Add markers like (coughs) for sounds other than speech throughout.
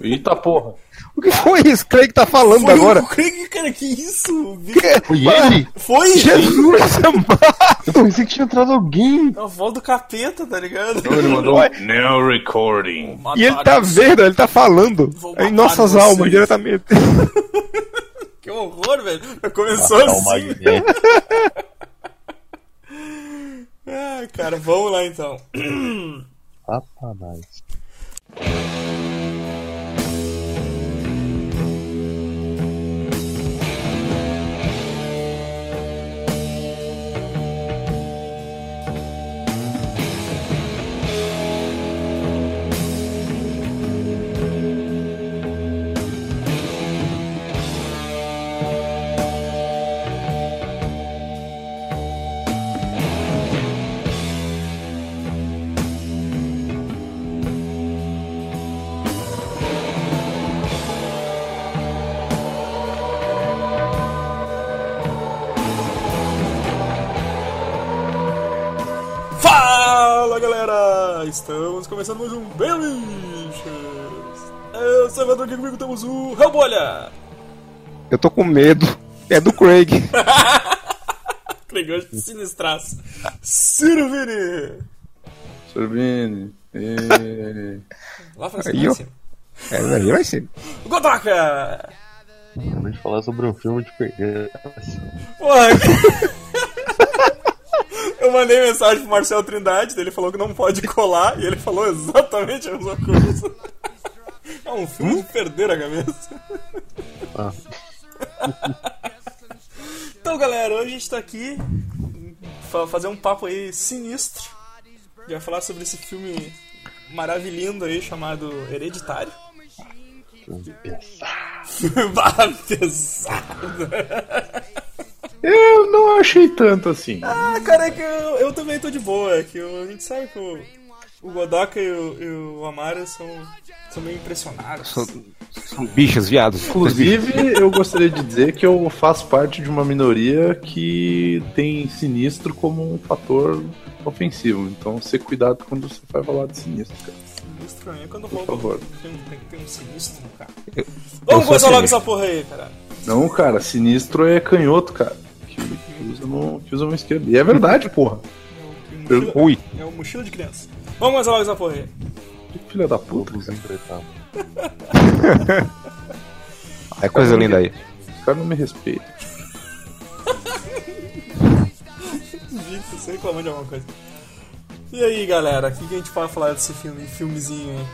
Eita porra. O que foi isso? Craig tá falando Foi agora. o Craig, cara, que isso? Foi ele? Foi? Jesus (laughs) amado! Eu pensei que tinha entrado alguém. É a voz do capeta, tá ligado? Ele mandou um Now recording. E ele tá vendo, ele tá falando em nossas vocês. almas diretamente. (laughs) Que horror, velho. Começou o assim. (laughs) Ah, cara, vamos lá então. (clears throat) Satanás. Estamos começando mais um Belliches! Eu sou o Evandro, aqui comigo temos o Rambolha! Eu tô com medo. É do Craig. (laughs) Craig hoje sinistraço. Ciro Vini! Sorvini. E... (laughs) Lá pra Aí. É, aí vai ser. Godoka! Acabei de falar sobre um filme de perder. Porra! (laughs) Eu mandei mensagem pro Marcel Trindade, ele falou que não pode colar, e ele falou exatamente a mesma coisa. É um filme de perder a cabeça. Ah. Então, galera, hoje a gente tá aqui fa fazer um papo aí sinistro. A vai falar sobre esse filme maravilhoso aí chamado Hereditário. Bah, pesado. (laughs) Eu não achei tanto assim. Ah, cara, é que eu, eu também tô de boa. É que eu- a gente sabe que o, o Godoka e o, e o Amara são, são meio impressionados. São bichos, viados. Inclusive, eu gostaria de dizer que eu faço parte de uma minoria que tem sinistro como um fator ofensivo. Então, ser cuidado quando você vai falar de sinistro, cara. Sinistro é quando Por rouba. favor. Tem, tem, tem um sinistro no carro. Eu Vamos começar logo essa porra aí, cara. Não, cara, sinistro é canhoto, cara. Que, que usa no, que usa no esquerdo. E é verdade, porra. (laughs) É o mochila, Ui. é o mochila de criança. Vamos começar logo essa porra aí. Que filha da puta. Todos Cara. enfrentados. É coisa linda aí. Os caras não me respeitam. Gente, você reclamando de alguma coisa. E aí, galera, o que, que a gente pode falar desse filme, filmezinho aí?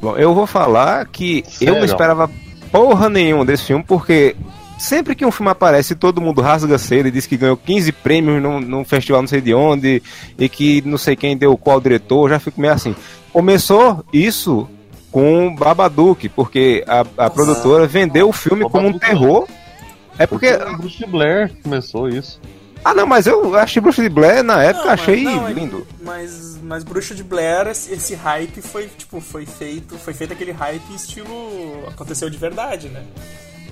Bom, eu vou falar que eu Sério? não esperava porra nenhuma desse filme, porque sempre que um filme aparece, todo mundo rasga cedo e diz que ganhou 15 prêmios num, num festival não sei de onde, e que não sei quem deu qual diretor, eu já fico meio assim. Começou isso com Babadook, porque a, a produtora vendeu o filme como um terror. É porque. Porque o Bruce Blair começou isso. Ah, não, mas eu achei Bruxa de Blair na época, Não, mas- achei não, é- lindo. Mas, mas Bruxa de Blair, esse, esse hype foi, tipo, foi feito, foi feito aquele hype estilo aconteceu de verdade, né?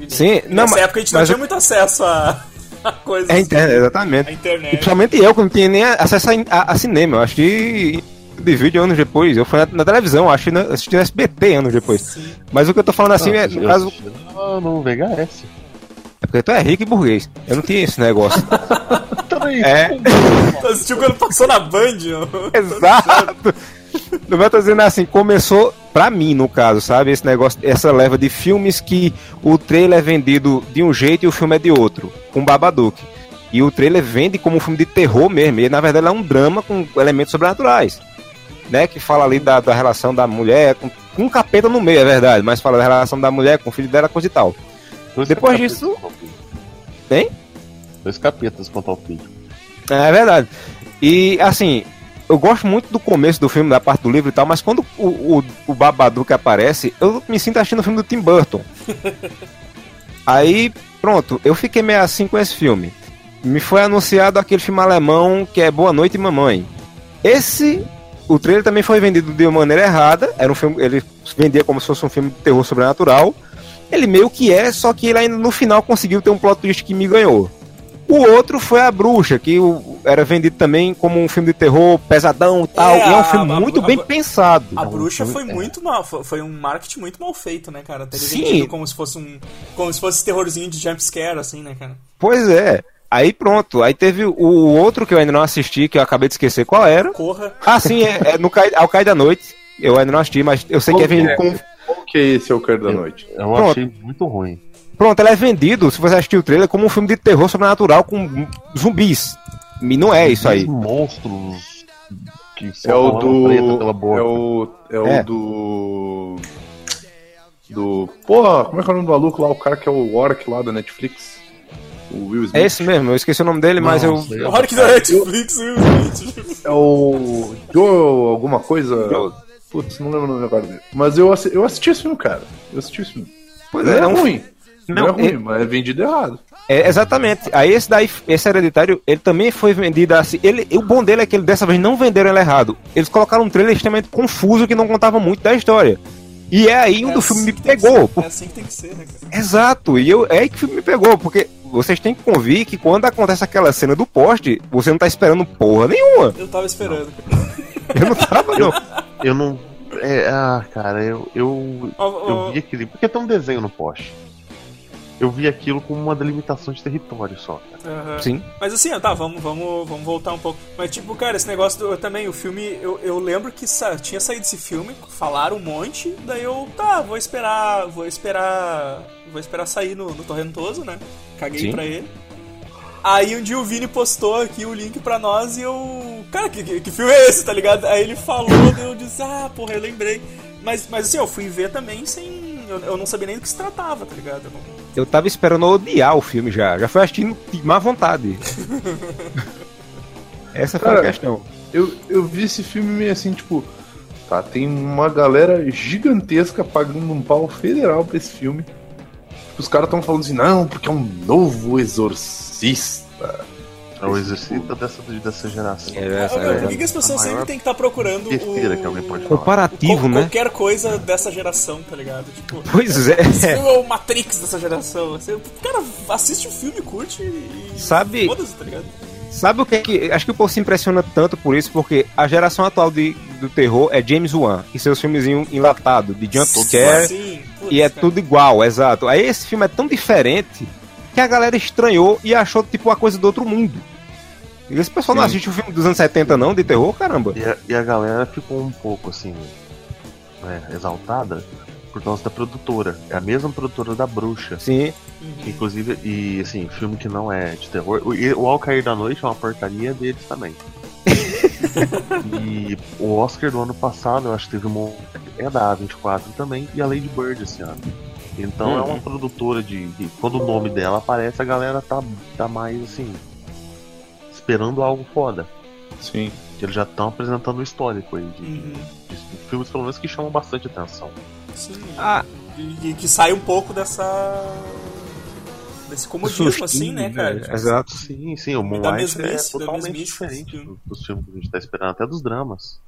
E Sim, não, nessa mas- época a gente não tinha eu- muito acesso a, (laughs) a coisas. É, internet, exatamente. A internet. E principalmente eu, que não tinha nem acesso a, a- a cinema. Eu assisti de vídeo anos depois. Eu fui na, na televisão, acho que assisti no SBT anos depois. Sim. Mas o que eu tô falando assim é, no eu caso, no, no VHS. é porque tu é rico e burguês. Eu não tinha esse negócio. (laughs) Também. É. Tu assistiu quando passou na Band, ó. (laughs) Exato! Não vai tô dizendo assim, começou pra mim, no caso, sabe? Esse negócio, essa leva de filmes que o trailer é vendido de um jeito e o filme é de outro, com Babadook. E o trailer vende como um filme de terror mesmo, e na verdade é um drama com elementos sobrenaturais. Né, que fala ali da, da relação da mulher, com, com um capeta no meio, é verdade, mas fala da relação da mulher com o filho dela, coisa e tal. Dois Depois disso-. Tem? Dois capetas contra o filho. É verdade. E assim, eu gosto muito do começo do filme, da parte do livro e tal, mas quando o, o, o Babadook aparece, eu me sinto assistindo o filme do Tim Burton. (laughs) Aí, pronto, eu fiquei meio assim com esse filme. Me foi anunciado aquele filme alemão que é Boa Noite Mamãe. Esse, o trailer também foi vendido de uma maneira errada. Era um filme, ele vendia como se fosse um filme de terror sobrenatural. Ele meio que é, só que ele ainda no final conseguiu ter um plot twist que me ganhou. O outro foi A Bruxa, que era vendido também como um filme de terror pesadão e tal. É, e é um a- filme a- muito a- bem pensado. A É um bruxa filme- foi é. muito mal, foi, um marketing muito mal feito, né, cara? Ter Sim. vendido como se fosse um. Como se fosse terrorzinho de jumpscare, assim, né, cara? Pois é. Aí pronto. Aí teve o outro que eu ainda não assisti, que eu acabei de esquecer qual era. Corra. Ah, sim, é, é no Cai, ao Cai da Noite. Eu ainda não assisti, mas eu sei que é vendido com. Qual que é esse, Eu Quero da Noite? Eu Pronto. achei muito ruim. Pronto, ele é vendido, se você assistir o trailer, como um filme de terror sobrenatural com zumbis. E não é isso aí. Os monstros que É o do. pela boca. É o. É o É. do. Do. Porra, como é que é o nome do maluco lá? O cara que é o Orc lá da Netflix? O Will Smith. É esse mesmo, eu esqueci o nome dele, mas eu. Nossa, eu- Hora que da Netflix, viu, gente? É o. Joe alguma coisa. Joe. Putz, não lembro o nome agora dele. Mas eu, eu assisti esse filme, cara. Eu assisti esse filme. Pois é, é, é um- ruim. Não, Não, é ruim, é- mas é vendido errado. É, exatamente. Aí esse daí, esse hereditário, ele também foi vendido assim. Ele, o bom dele é que ele dessa vez não venderam ele errado. Eles colocaram um trailer extremamente confuso que não contava muito da história. E é aí onde o filme me assim pegou. por- É assim que tem que ser, né, cara? Exato, e eu, é aí que o filme me pegou, porque vocês têm que convir que quando acontece aquela cena do poste, você não tá esperando porra nenhuma. Eu tava esperando. Eu não tava, não. Eu não. É, ah, cara, eu. Eu, Ó, ó, eu vi aquele. Porque tem um desenho no poste. Eu vi aquilo como uma delimitação de território só. aham. Sim. Mas assim, ó, tá, vamos, vamos, vamos voltar um pouco. Mas tipo, cara, esse negócio do, eu também, o filme, eu, eu lembro que sa- tinha saído esse filme, falaram um monte, daí eu, tá, vou esperar, vou esperar, vou esperar sair no, no Torrentoso, né? Caguei Sim. pra ele. Aí um dia o Vini postou aqui o link pra nós e eu. Cara, que, que, que filme é esse, tá ligado? Aí ele falou, daí eu disse, ah, porra, eu lembrei. Mas, mas assim, eu fui ver também sem. Eu, eu não sabia nem do que se tratava, tá ligado? Eu não- Eu tava esperando odiar o filme já. Já foi assistindo de má vontade. (laughs) Essa foi a Cara, questão. Eu, eu vi esse filme meio assim, tipo. Tá, tem uma galera gigantesca pagando um pau federal pra esse filme. Os caras tão falando assim, não, porque é um novo exorcista. É o exercício dessa, dessa geração. É, essa é por que, que as pessoas sempre têm que estar procurando besteira o... que alguém pode falar. comparativo, qual- né? Qualquer coisa dessa geração, tá ligado? Tipo, Pois é. esse filme é o Matrix dessa geração. Você, cara, assiste o filme, curte e. Sabe- Foda-se, tá ligado? Sabe o que é que. Acho que o povo se impressiona tanto por isso, porque a geração atual de, do terror é James Wan e seus filmezinhos enlatados, de jump scare, e é cara. tudo igual, exato. Aí esse filme é tão diferente que a galera estranhou e achou tipo uma coisa do outro mundo. E esse pessoal não Sim. assiste o filme dos anos 70, não, de terror, caramba. E a, e a galera ficou um pouco assim, né, exaltada por causa da produtora. É a mesma produtora da Bruxa. Sim. Inclusive, e assim, filme que não é de terror. O, o Ao Cair da Noite é uma porcaria deles também. (laughs) e o Oscar do ano passado, eu acho que teve uma. É da A24 também, e a Lady Bird esse ano. Então é uma produtora de, de- Quando o nome dela aparece, a galera tá, tá mais assim. Esperando algo foda. Sim. Que eles já estão apresentando o histórico aí de, Uhum. de- de filmes, pelo menos, que chamam bastante atenção. Sim. Ah. E, que sai um pouco dessa. desse comodismo, Sustinho, assim, né, né? cara? Exato. Sim, sim, o Moonlight é totalmente diferente do- dos filmes que a gente tá esperando, até dos dramas.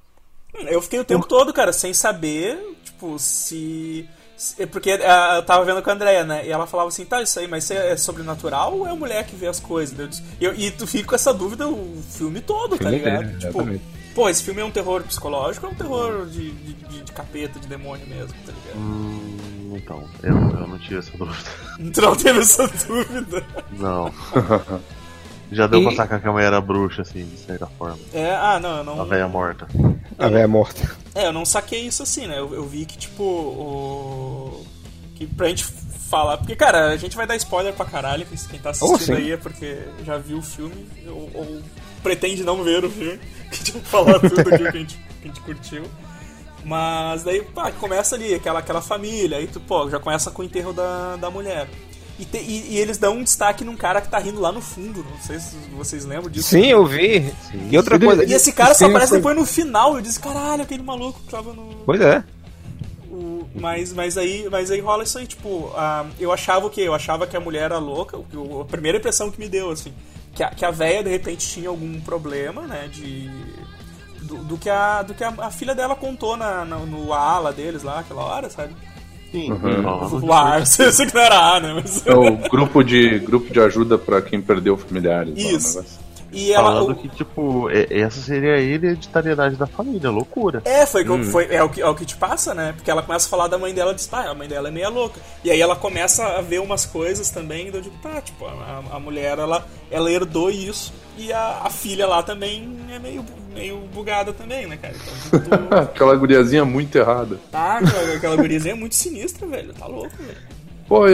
Eu fiquei o tempo todo, cara, sem saber, tipo, se. Se- Porque ah, eu tava vendo com a Andrea, né? E ela falava assim, tá, isso aí, mas isso é sobrenatural ou é a mulher que vê as coisas? Eu disse- E, eu- e tu fica com essa dúvida o filme todo, tá Filme ligado? inteiro, tipo, pô, esse filme é um terror psicológico ou é um terror de, de, de- de capeta, de demônio mesmo, tá ligado? Hum, então, eu, eu não tive essa dúvida. Tu não teve essa (laughs) dúvida. Não. (laughs) Já deu E- pra sacar que a mulher era bruxa, assim, de certa forma. É, ah, não, eu não. A velha morta. A velha morta. É, eu não saquei isso assim, né? Eu, eu vi que, tipo, o. Que pra gente falar. Porque, cara, a gente vai dar spoiler pra caralho. que Quem tá Oh, assistindo sim. aí é porque já viu o filme ou, ou pretende não ver o filme. (laughs) Que a gente vai falar tudo aqui que a gente, que a gente curtiu. Mas daí, pá, começa ali aquela, aquela família. Aí tu, pô, já começa com o enterro da, da mulher. E, te- e- e eles dão um destaque num cara que tá rindo lá no fundo. Não sei se vocês lembram disso. Sim, eu vi. E outra coisa. E esse cara só Sim, aparece foi- depois no final. Eu disse, caralho, aquele maluco que tava no. Pois é. O- mas, mas, aí, mas aí rola isso aí, tipo, ah, eu achava o quê? Eu achava que a mulher era louca, o a primeira impressão que me deu, assim, que a, que a véia de repente tinha algum problema, né, de... Do, do que, a, do que a, a filha dela contou na, na- no ala deles lá, aquela hora, sabe? Sim, Uhum. falando O ar, eu sei que não era A, né? Mas... É o grupo de, grupo de ajuda pra quem perdeu familiares. lá, Isso. negócio. E ela. Falando o- que, tipo, é- essa seria a hereditariedade da família, loucura. É, foi, Hum. foi é, o que, é o que te passa, né? Porque ela começa a falar da mãe dela e diz, tá, a mãe dela é meia louca. E aí ela começa a ver umas coisas também, eu digo, tá, tipo, a, a mulher, ela, ela herdou isso, e a, a filha lá também é meio, meio bugada também, né, cara? Então, (laughs) tu, Aquela guriazinha muito errada. tá, aquela, aquela guriazinha é muito sinistra, velho, tá louco, velho. Pô,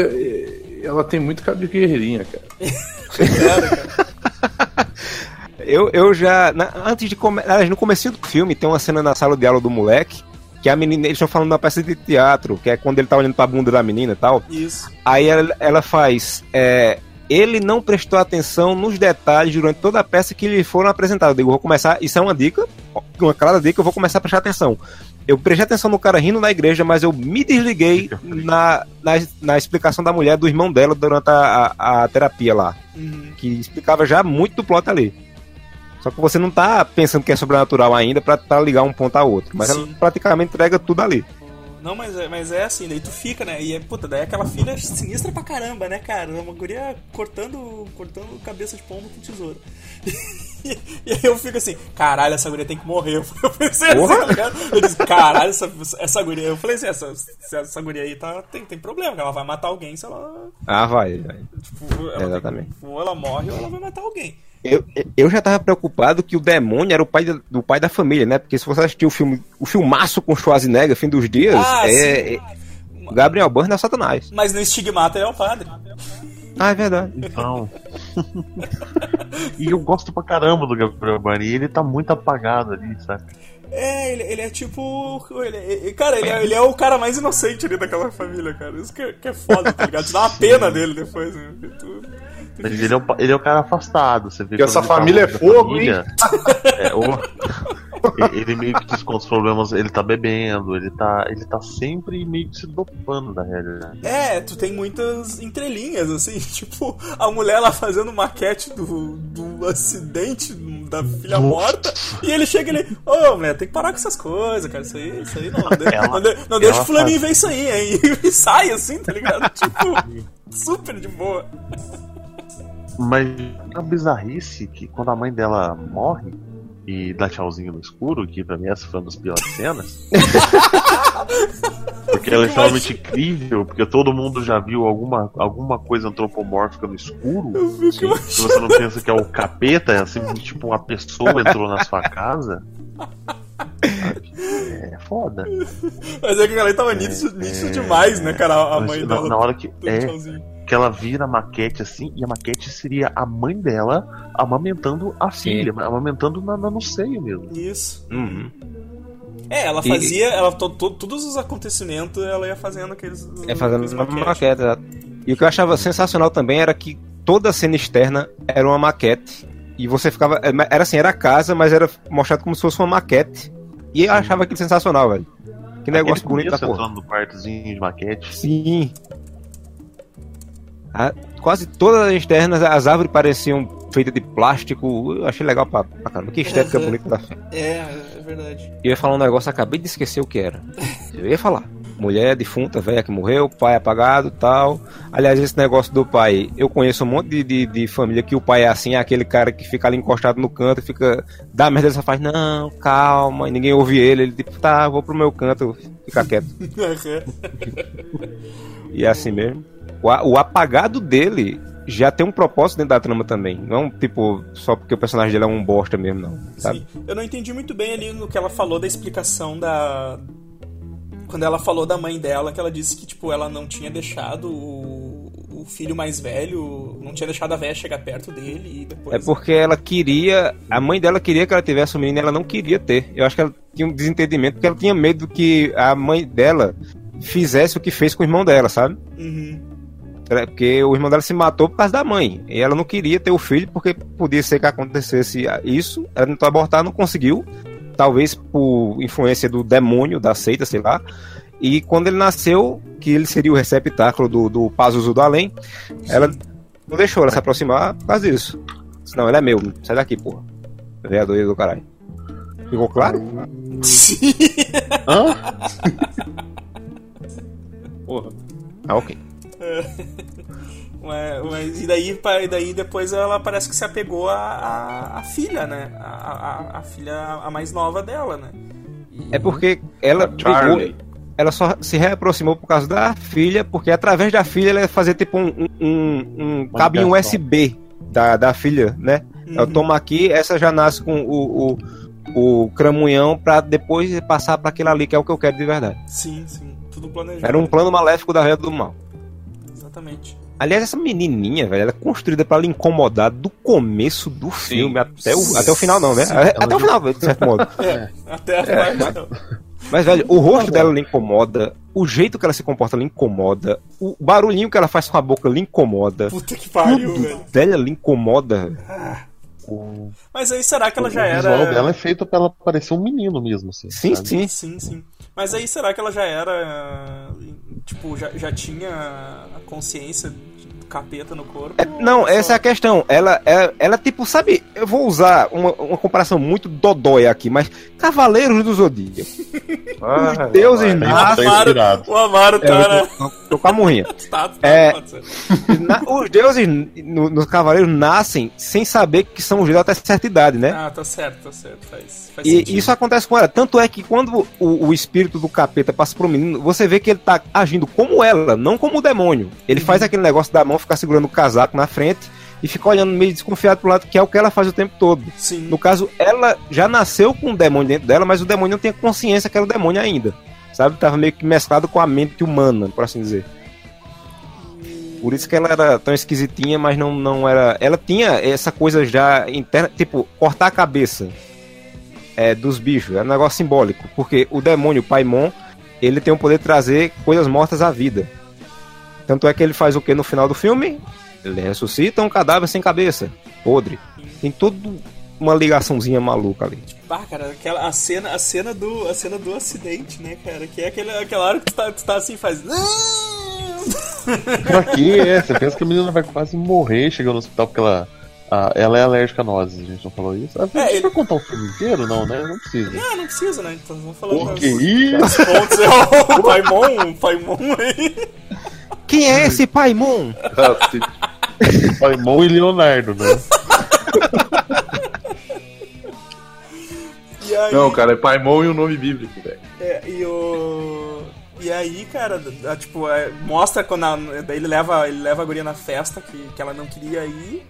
ela tem muito cabo de guerreirinha, cara. (laughs) Cara, cara. Eu, eu já. na- antes de começar. No começo do filme tem uma cena na sala de aula do moleque. Que a menina. Eles estão falando da peça de teatro, que é quando ele tá olhando pra bunda da menina e tal. Isso. Aí ela, ela faz. é, ele não prestou atenção nos detalhes durante toda a peça que lhe foram apresentados. Eu digo, vou começar. Isso é uma dica, uma clara dica, eu vou começar a prestar atenção. Eu prestei atenção no cara rindo na igreja, mas eu me desliguei na, na, na explicação da mulher do irmão dela durante a, a, a terapia lá. Uhum. Que explicava já muito do plot ali. Só que você não tá pensando que é sobrenatural ainda pra, pra ligar um ponto a outro. Mas ela Sim. praticamente entrega tudo ali. Não, mas é, mas é assim, daí tu fica, né? E é, puta, daí aquela filha sinistra pra caramba, né, cara? Uma guria cortando, cortando cabeça de pombo com tesoura. (laughs) E, e aí eu fico assim, caralho, essa guria tem que morrer. (laughs) Eu pensei assim, Porra. tá ligado? Eu disse, caralho, essa, essa guria. Eu falei assim, essa, essa guria aí tá, tem, tem problema, ela vai matar alguém se ela. Ah, vai. vai. Tipo, ela tem- Exatamente. ou ela morre ou ela vai matar alguém. Eu, eu já tava preocupado que o demônio era o pai da- do pai da família, né? Porque se você assistir o filme, o filmaço com Schwarzenegger, Fim dos Dias, Ah, é, é- Gabriel Byrne é Satanás. Mas no estigmata ele é o padre. Ah, é verdade. Então. (laughs) e eu gosto pra caramba do Gabriel. E ele tá muito apagado ali, sabe? É, ele, ele é tipo. Ele, cara, ele é, ele é o cara mais inocente ali daquela família, cara. Isso que, é- que é foda, tá ligado? Te dá uma pena dele depois, né? Porque tu- tu ele é, o, ele é o cara afastado. Você vê E essa tá família é fogo, família, é, o- (laughs) (laughs) ele meio que desconta os problemas, ele tá bebendo, ele tá, ele tá sempre meio que se dopando da realidade. É, tu tem muitas entrelinhas, assim, (laughs) tipo, a mulher lá fazendo maquete do, do acidente da filha morta, e ele chega e ele, ô mulher, tem que parar com essas coisas, cara, isso aí, isso aí não, de- Ela- não, de- não deixa o fulaninho faz- ver isso aí, hein, (laughs) e sai assim, tá ligado? Tipo, super de boa. Mas a bizarrice que quando a mãe dela morre e dá tchauzinho no escuro, que pra mim essa foi uma das piores cenas. (laughs) porque ela é extremamente incrível, porque todo mundo já viu alguma, alguma coisa antropomórfica no escuro. Se você não pensa que é o capeta, é assim, tipo uma pessoa entrou na sua casa. É foda. Mas é que ela tava nítido, nítido demais, né, cara, a Mas mãe na, dela. na hora que. É, tchauzinho. Que ela vira a maquete assim, e a maquete seria a mãe dela amamentando a Sim. filha, amamentando na, na- no seio mesmo. Isso. Uhum. É, ela E- fazia, ela, to, to- todos os acontecimentos ela ia fazendo aqueles. É fazendo aqueles uma maquete. exato. E o que eu achava sensacional também era que toda a cena externa era uma maquete. E você ficava. Era assim, era a casa, mas era mostrado como se fosse uma maquete. E eu achava aquilo sensacional, velho. Que negócio Aquele bonito da porra. no quartozinho de maquete. Sim. A- quase todas as externas, as árvores pareciam feitas de plástico. Eu achei legal pra, pra caramba. Que estética bonita da filme. É, é verdade. Eu ia falar um negócio, acabei de esquecer o que era. Eu ia falar. Mulher defunta, velha que morreu, pai apagado tal. Aliás, esse negócio do pai, eu conheço um monte de, de, de família que o pai é assim, é aquele cara que fica ali encostado no canto e fica. Dá merda, só faz, não, calma, e ninguém ouve ele. Ele tipo, tá, vou pro meu canto, fica quieto. (laughs) E é assim mesmo. O, apagado dele já tem um propósito dentro da trama também. Não, tipo, só porque o personagem dele é um bosta mesmo, não. Sabe? Sim. Eu não entendi muito bem ali no que ela falou da explicação da. Quando ela falou da mãe dela, que ela disse que, tipo, ela não tinha deixado o, o filho mais velho, não tinha deixado a véia chegar perto dele e depois. É porque ela queria. A mãe dela queria que ela tivesse um menino e ela não queria ter. Eu acho que ela tinha um desentendimento porque ela tinha medo que a mãe dela fizesse o que fez com o irmão dela, sabe? Uhum. É, Porque o irmão dela se matou por causa da mãe. E ela não queria ter o filho porque podia ser que acontecesse isso. Ela tentou abortar, não conseguiu. Talvez por influência do demônio, da seita, sei lá. E quando ele nasceu, que ele seria o receptáculo do, do Pazuzu do Além, ela não deixou ela se aproximar por causa disso. Senão ele é meu, sai daqui, porra. Vereador do caralho. Ficou claro? Sim. Hã? (laughs) Porra. Ah, ok. (laughs) Mas, mas- e daí, e daí depois ela parece que se apegou à, à, à filha, né? A, a, a filha a mais nova dela, né? E- É porque ela brigou, ela só se reaproximou por causa da filha, porque através da filha ela ia fazer tipo um, um, um, um cabinho. USB da, da filha, né? Ela Uhum. toma aqui, essa já nasce com o, o, o cramunhão pra depois passar pra aquele ali, que é o que eu quero de verdade. Sim, sim. Tudo planejado. Era um plano maléfico da velha do mal. Exatamente. Aliás, essa menininha, velho, ela é construída pra lhe incomodar do começo do filme até o, até o final, não, né? Sim. até o final, de certo modo. (laughs) É, até a parte. Mas, velho, o rosto dela lhe incomoda, o jeito que ela se comporta lhe incomoda, o barulhinho que ela faz com a boca lhe incomoda, Puta que pariu, velho. dela lhe incomoda. O, Mas aí será que ela o já visual era. dela é feito pra ela parecer um menino mesmo, assim. Sim, sabe? sim. Sim, sim. Mas aí será que ela já era. Tipo, já, já tinha a consciência capeta no corpo? É, não, só- essa é a questão. Ela, ela, ela, tipo, sabe, eu vou usar uma, uma comparação muito dodóia aqui, mas Cavaleiros do Zodíaco. Ah, deuses vai. Bem- O Amaro, inspirado. o Amaro É, tá, né? tô, tô com a morrinha. (laughs) Tá, tá, É. Na- os deuses no- nos Cavaleiros nascem sem saber que são os deuses até certa idade, né? Ah, tá certo, tá certo. Faz, faz E sentido. isso acontece com ela. Tanto é que quando o, o espírito do capeta passa pro menino, você vê que ele tá agindo como ela, não como o demônio. Ele faz aquele negócio da mão, ficar segurando o casaco na frente e fica olhando meio desconfiado pro lado, que é o que ela faz o tempo todo. Sim. No caso, ela já nasceu com um demônio dentro dela, mas o demônio não tinha consciência que era o demônio ainda. Sabe? Tava meio que mesclado com a mente humana, por assim dizer. Por isso que ela era tão esquisitinha, mas não, não era. Ela tinha essa coisa já interna, tipo, cortar a cabeça é, dos bichos. É um negócio simbólico. Porque o demônio Paimon, ele tem o poder de trazer coisas mortas à vida. Tanto é que ele faz o que no final do filme? Ele ressuscita um cadáver sem cabeça, podre. Tem tudo uma ligaçãozinha maluca ali. Ah, cara, aquela, a, cena, a, cena do, a cena do acidente, né, cara? Que é aquele, aquela hora que tu tá, tu tá assim, faz. (laughs) Pra quê? É, você pensa que a menina vai quase morrer chegando no hospital porque ela. ah, ela é alérgica a nozes, a gente não falou isso. Ah, É, ele- vai contar o filme inteiro? Não, né? Não precisa. Não, não precisa, né? Então vamos Por das- que isso? pontos. (laughs) É o Paimon, o Paimon aí. Quem é esse Paimon? (laughs) Paimon e Leonardo, né? E aí, Não, cara, é Paimon e o nome bíblico, velho. É, e o. E aí, cara, a- tipo, é, mostra quando a, daí ele leva, ele leva a guria na festa que, que ela não queria ir.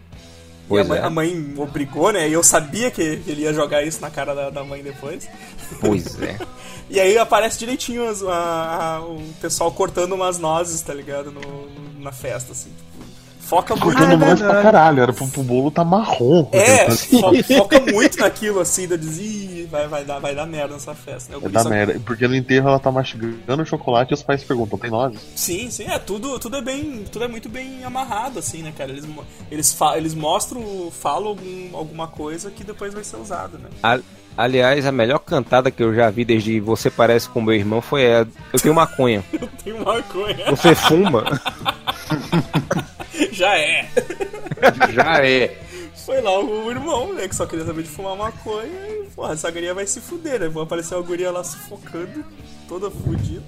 Pois e a mãe, é. a mãe obrigou, né? E eu sabia que ele ia jogar isso na cara da, da mãe depois. Pois é. (laughs) E aí aparece direitinho as- a- a- o pessoal cortando umas nozes, tá ligado? No, no- na festa, assim. Tipo, foca muito. Cortando é nós pra caralho, era pro, pro bolo tá marrom. É, Assim, fo- foca muito naquilo, assim, da diz, "Ih, vai, vai, dar, vai dar merda nessa festa, né? O É guri da só- merda. Porque no enterro ela tá mastigando o chocolate e os pais perguntam: tem nozes? Sim, sim, é, tudo, tudo é bem. Tudo é muito bem amarrado, assim, né, cara? Eles, eles, fa eles mostram, falam algum, alguma coisa que depois vai ser usado, né? A- aliás, a melhor cantada que eu já vi desde Você Parece com Meu Irmão foi a Eu Tenho Maconha. (laughs) Tem maconha. Você fuma? (laughs) Já é. Já é. Foi lá o irmão, né, que só queria saber de fumar maconha e, porra, essa guria vai se fuder, né? Vai aparecer uma guria lá sufocando, toda fudida.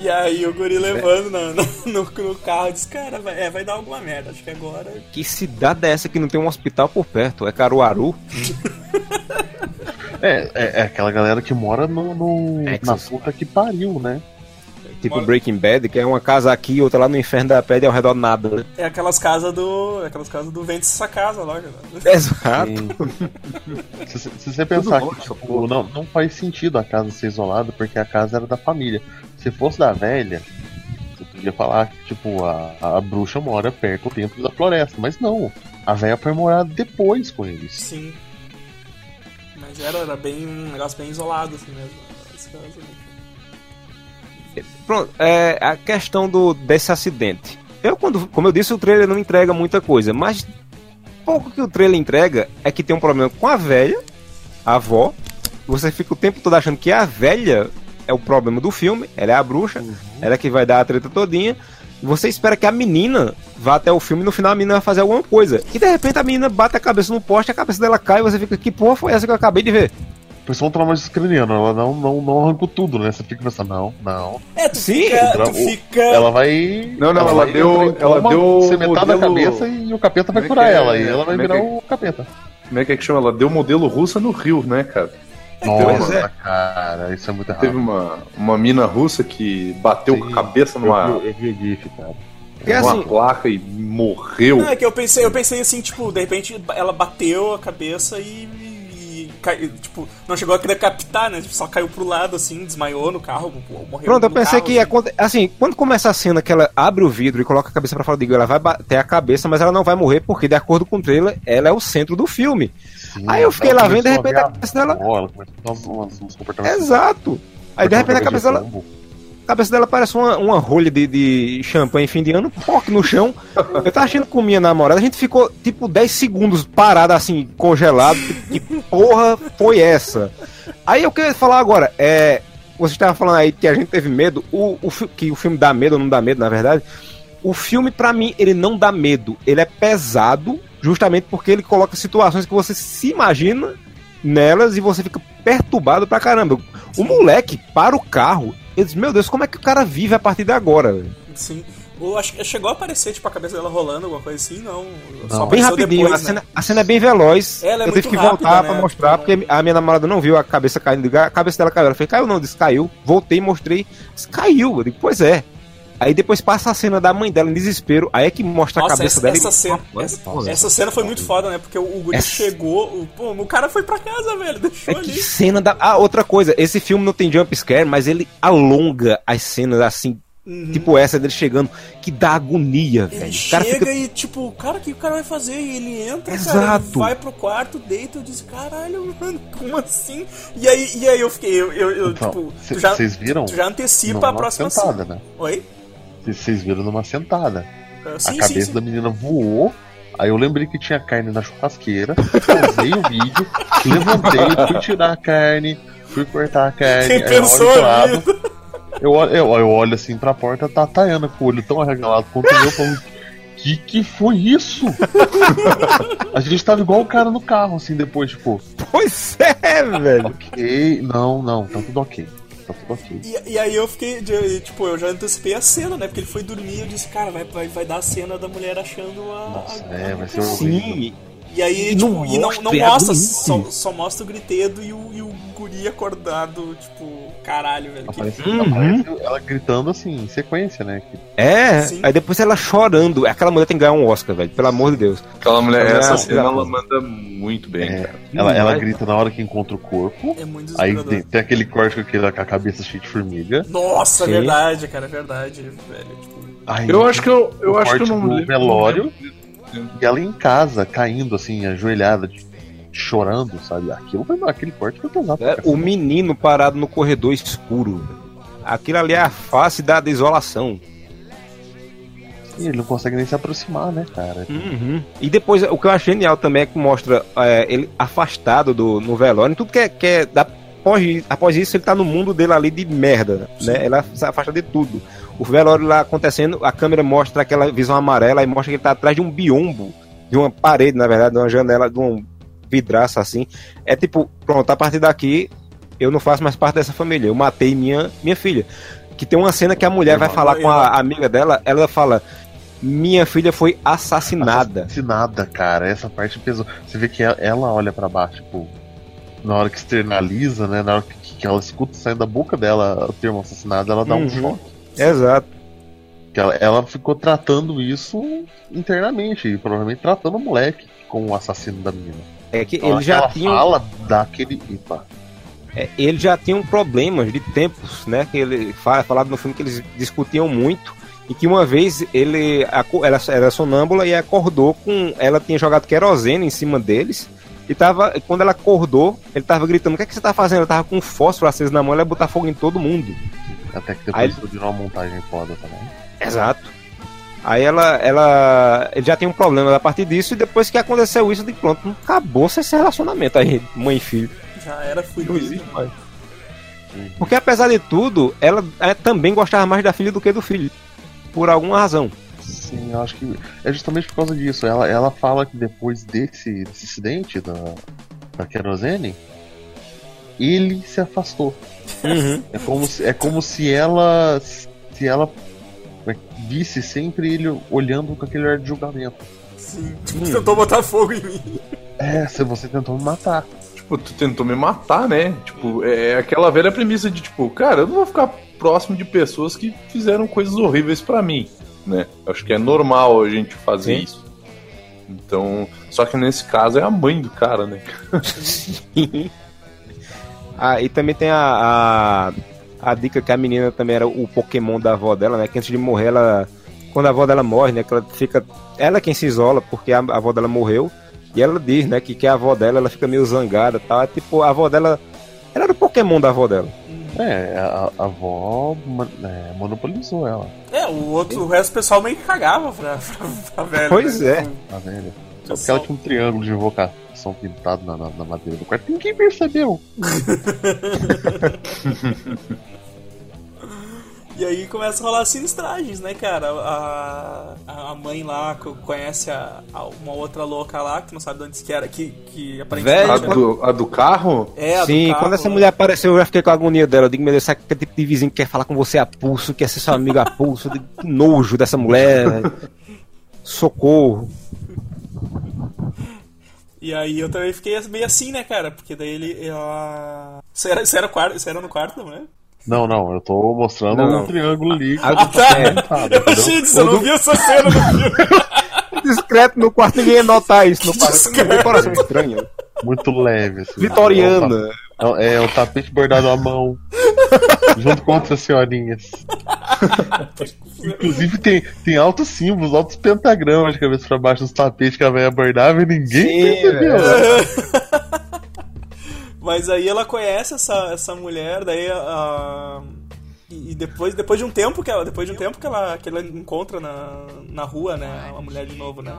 E aí o guri levando na- na- no, no carro diz, cara, vai, é, vai dar alguma merda, acho que agora. Que cidade é essa que não tem um hospital por perto? É Caruaru? (laughs) É, é, é aquela galera que mora no, no- na puta que pariu, né? Tipo Mora- Breaking Bad, que é uma casa aqui e outra lá no inferno da pé e ao redor nada, né? É aquelas casas do. é Aquelas casas do vende essa casa lá, cara. (laughs) Exato. Se, (laughs) se- se você pensar que tipo, não, não faz sentido a casa ser isolada porque a casa era da família. Se fosse da velha, você podia falar que tipo, a, a bruxa mora perto dentro da floresta. Mas não. A velha foi morar depois com eles. Sim. Mas era, era bem um negócio bem isolado, assim mesmo. Esse caso, né? Pronto, é a questão do, desse acidente. Eu, quando, como eu disse, o trailer não entrega muita coisa, mas pouco que o trailer entrega é que tem um problema com a velha, a avó. Você fica o tempo todo achando que a velha é o problema do filme, ela é a bruxa, ela é que vai dar a treta todinha. Você espera que a menina vá até o filme e no final a menina vai fazer alguma coisa. E de repente a menina bate a cabeça no poste, a cabeça dela cai e você fica, que porra foi essa que eu acabei de ver? Foi só um trauma craniano, ela não, não, não arrancou tudo, né? Você fica pensando, não, não. É, tu Sim, fica. Tra- Tu o- fica... Ela vai. Não, não, ela vai deu- ela deu Ser metade da modelo- cabeça e o capeta vai é curar é? ela. E ela vai é virar que- o capeta. Como é que é que chama? Ela deu modelo russa no Rio, né, cara? Nossa, é. cara, isso é muito errado. Teve uma, uma mina russa que bateu Sim, com a cabeça Eu numa, vi- eu vi o GIF, cara. Porque assim, placa e morreu. Não, é que eu pensei, eu pensei assim, tipo, de repente ela bateu a cabeça e. e cai- tipo, não chegou a decapitar, né? Tipo, só caiu pro lado, assim, desmaiou no carro, morreu. Pronto, eu pensei carro, que assim. assim, quando começa a cena que ela abre o vidro e coloca a cabeça pra fora, digo, ela vai bater a cabeça, mas ela não vai morrer porque de acordo com o trailer, ela é o centro do filme. Sim, Aí eu fiquei lá vendo, de repente, a cabeça dela-. Exato. Aí de repente a cabeça dela, cabeça dela parece uma, uma rolha de, de champanhe fim de ano, poque no chão. Eu tava achando com minha namorada, a gente ficou tipo 10 segundos parado assim, congelado. Que porra foi essa? Aí eu queria falar agora, é. Você estava falando aí que a gente teve medo, o, o, que o filme dá medo ou não dá medo, na verdade. O filme, pra mim, ele não dá medo. Ele é pesado, justamente porque ele coloca situações que você se imagina nelas e você fica perturbado pra caramba. O moleque para o carro, ele diz, meu Deus, como é que o cara vive a partir de agora? velho?" Sim. Ou acho que chegou a aparecer, tipo, a cabeça dela rolando, alguma coisa assim, não. Só Bem rapidinho, depois, a, né? cena, a cena é bem veloz. Ela é eu tive que rápida, voltar né? pra mostrar, Tipo, porque a minha namorada não viu a cabeça caindo. Eu A cabeça dela caiu. Ela fez, caiu não, disse, caiu. Voltei, mostrei, disse, caiu. Eu digo, pois é. Aí depois passa a cena da mãe dela em desespero, aí é que mostra a Nossa, cabeça essa, dela. essa e- cena, Nossa, essa, porra. essa cena foi muito foda, né? Porque o, o guri Essa- chegou, o, pô, o cara foi pra casa, velho, deixou É ali. que cena da. Ah, outra coisa, esse filme não tem jump scare, mas ele alonga as cenas assim, Uhum. tipo essa dele chegando, que dá agonia, velho. Ele O cara chega fica. e, tipo, cara, o que o cara vai fazer? E ele entra, cara, Exato. ele vai pro quarto, deita, eu disse, caralho, mano, como assim? E aí, e aí eu fiquei, eu, eu, eu, Então, tipo, cê- tu já, vocês viram? tu já antecipa a próxima cena. né? Oi? Vocês- viram numa sentada. Ah, a sim, sim, cabeça sim. da menina voou. Aí eu lembrei que tinha carne na churrasqueira, pausei o vídeo, levantei, fui tirar a carne, fui cortar a carne. Quem aí eu pensou olho a lado, eu, olho- eu, eu olho assim pra porta, tá a Tayana com o olho tão arregalado quanto o meu, falando: Que que foi isso? a gente tava igual o cara no carro, assim, depois, tipo, Pois é, velho. ok, não, não, tá tudo ok. Tá tudo ok. E, e aí eu fiquei, tipo, eu já antecipei a cena, né? Porque ele foi dormir e eu disse, cara, vai, vai, vai dar a cena da mulher achando a. Nossa, a- é, a- vai ser Sim. E aí, E tipo, não e não, mostra, não é mostra, só, só mostra o gritedo e o, e o guri acordado, tipo, caralho, velho. Que... Aparece, Uhum. aparece ela gritando assim, em sequência, né? Que É, Sim. aí depois ela chorando. Aquela mulher tem que ganhar um Oscar, velho. Pelo amor de Deus. Aquela mulher, essa é- cena ela- ela manda muito bem, É, cara. ela, ela Mas- grita na hora que encontra o corpo. É muito Aí tem, tem aquele corte com, aquele, com a cabeça cheia de formiga. Nossa, Sim. verdade, cara, é verdade, velho. Tipo, Aí, Eu acho que eu, eu acho que eu não lembro. velório. E ela em casa, caindo assim, ajoelhada, chorando, sabe? Aquilo foi, aquele corte foi pesado. É, o menino parado no corredor escuro. Aquilo ali é a face da desolação. E ele não consegue nem se aproximar, né, cara? Uhum. E depois, o que eu acho genial também é que mostra é, ele afastado do, no velório. Tudo que é, que é da, após, após isso, ele tá no mundo dele ali de merda, né? Ele se afasta de tudo. O velório lá acontecendo, a câmera mostra aquela visão amarela e mostra que ele tá atrás de um biombo, de uma parede, na verdade, de uma janela, de um vidraço assim. É tipo, pronto, a partir daqui eu não faço mais parte dessa família. Eu matei minha, minha filha. Que tem uma cena que a mulher vai falar com a amiga dela, ela fala: Minha filha foi assassinada. Assassinada, cara. Essa parte pesou. Você vê que ela, olha pra baixo, tipo, na hora que externaliza, né? Na hora que, ela escuta saindo da boca dela o termo assassinado, ela dá um Uhum. choque. Exato. Que ela, ela ficou tratando isso internamente, e provavelmente tratando o moleque como o assassino da menina. É que hora ele já ela tinha. fala daquele. Epa. É, ele já tinham problemas de tempos, né? Que ele fala falado no filme que eles discutiam muito e que uma vez ele ela era sonâmbula e acordou com ela tinha jogado querosene em cima deles e tava quando ela acordou ele tava gritando o que é que você tá fazendo? Ela tava com um fósforo aceso na mão, ela ia botar fogo em todo mundo. Até que depois Aí- virou uma montagem foda também. Exato. Aí ela, ela, ele já tem um problema a partir disso e depois que aconteceu isso, de pronto, acabou esse relacionamento aí, mãe e filho. já era Não fudido. existe mais. Porque apesar de tudo, ela é, também gostava mais da filha do que do filho. Por alguma razão. Sim, eu acho que é justamente por causa disso. Ela, ela fala que depois desse, desse acidente da, da querosene, ele se afastou. Uhum. É como se, é como se ela. Se ela visse sempre ele olhando com aquele ar de julgamento. Sim. Tipo, tentou botar fogo em mim. É, se você tentou me matar. Tipo, tu tentou me matar, né? Tipo, é aquela velha premissa de, tipo, cara, eu não vou ficar próximo de pessoas que fizeram coisas horríveis pra mim, né? Acho que é normal a gente fazer Sim. isso. Então, só que nesse caso é a mãe do cara, né? (laughs) ah, e também tem a, a, a dica que a menina também era o Pokémon da avó dela, né? Que antes de morrer, ela. Quando a avó dela morre, né? Que ela fica. Ela é quem se isola, porque a, a avó dela morreu. E ela diz, né, que, que a avó dela ela fica meio zangada e tal. É tipo, a avó dela. Ela era o Pokémon da avó dela. É, a, a avó ma- é, monopolizou ela, É, o outro, o resto do pessoal meio que cagava pra, pra, pra velha. Pois né? é. tá vendo? Só porque ela tinha um triângulo de invocação pintado na, na, na madeira do quarto. Ninguém percebeu. (laughs) E aí começa a rolar sinistragens, né, cara? A, a mãe lá co- conhece a, a uma outra louca lá, que não sabe de onde que era, que, que aparentemente. Velho, A do, a do carro? É, a do Sim, carro, quando essa né? mulher apareceu, eu já fiquei com a agonia dela. Eu digo, meu Deus, sabe que tipo de vizinho que quer falar com você a pulso, quer ser seu amigo a pulso? Digo, que nojo dessa mulher. Socorro. E aí eu também fiquei meio assim, né, cara? Porque daí ele. Ela... Isso, era, isso, era, quarto, isso era no quarto da mulher? Não, não, eu tô mostrando Não, um triângulo ali. Ah, tá. é, Eu achei disso, eu não vi essa cena no filme. (laughs) discreto no quarto, ninguém ia notar isso. No decoração estranha. Muito leve, assim. Vitoriana. É o, é o tapete bordado à mão. junto com outras senhorinhas. Inclusive tem, tem altos símbolos, altos pentagramas de cabeça pra baixo dos tapetes que a velha bordava e ninguém Sim, percebeu. né? (laughs) Mas aí ela conhece essa, essa mulher, daí a. E e depois, depois de um tempo que ela, depois de um tempo que ela, que ela encontra na, na rua, né, a mulher de novo, né?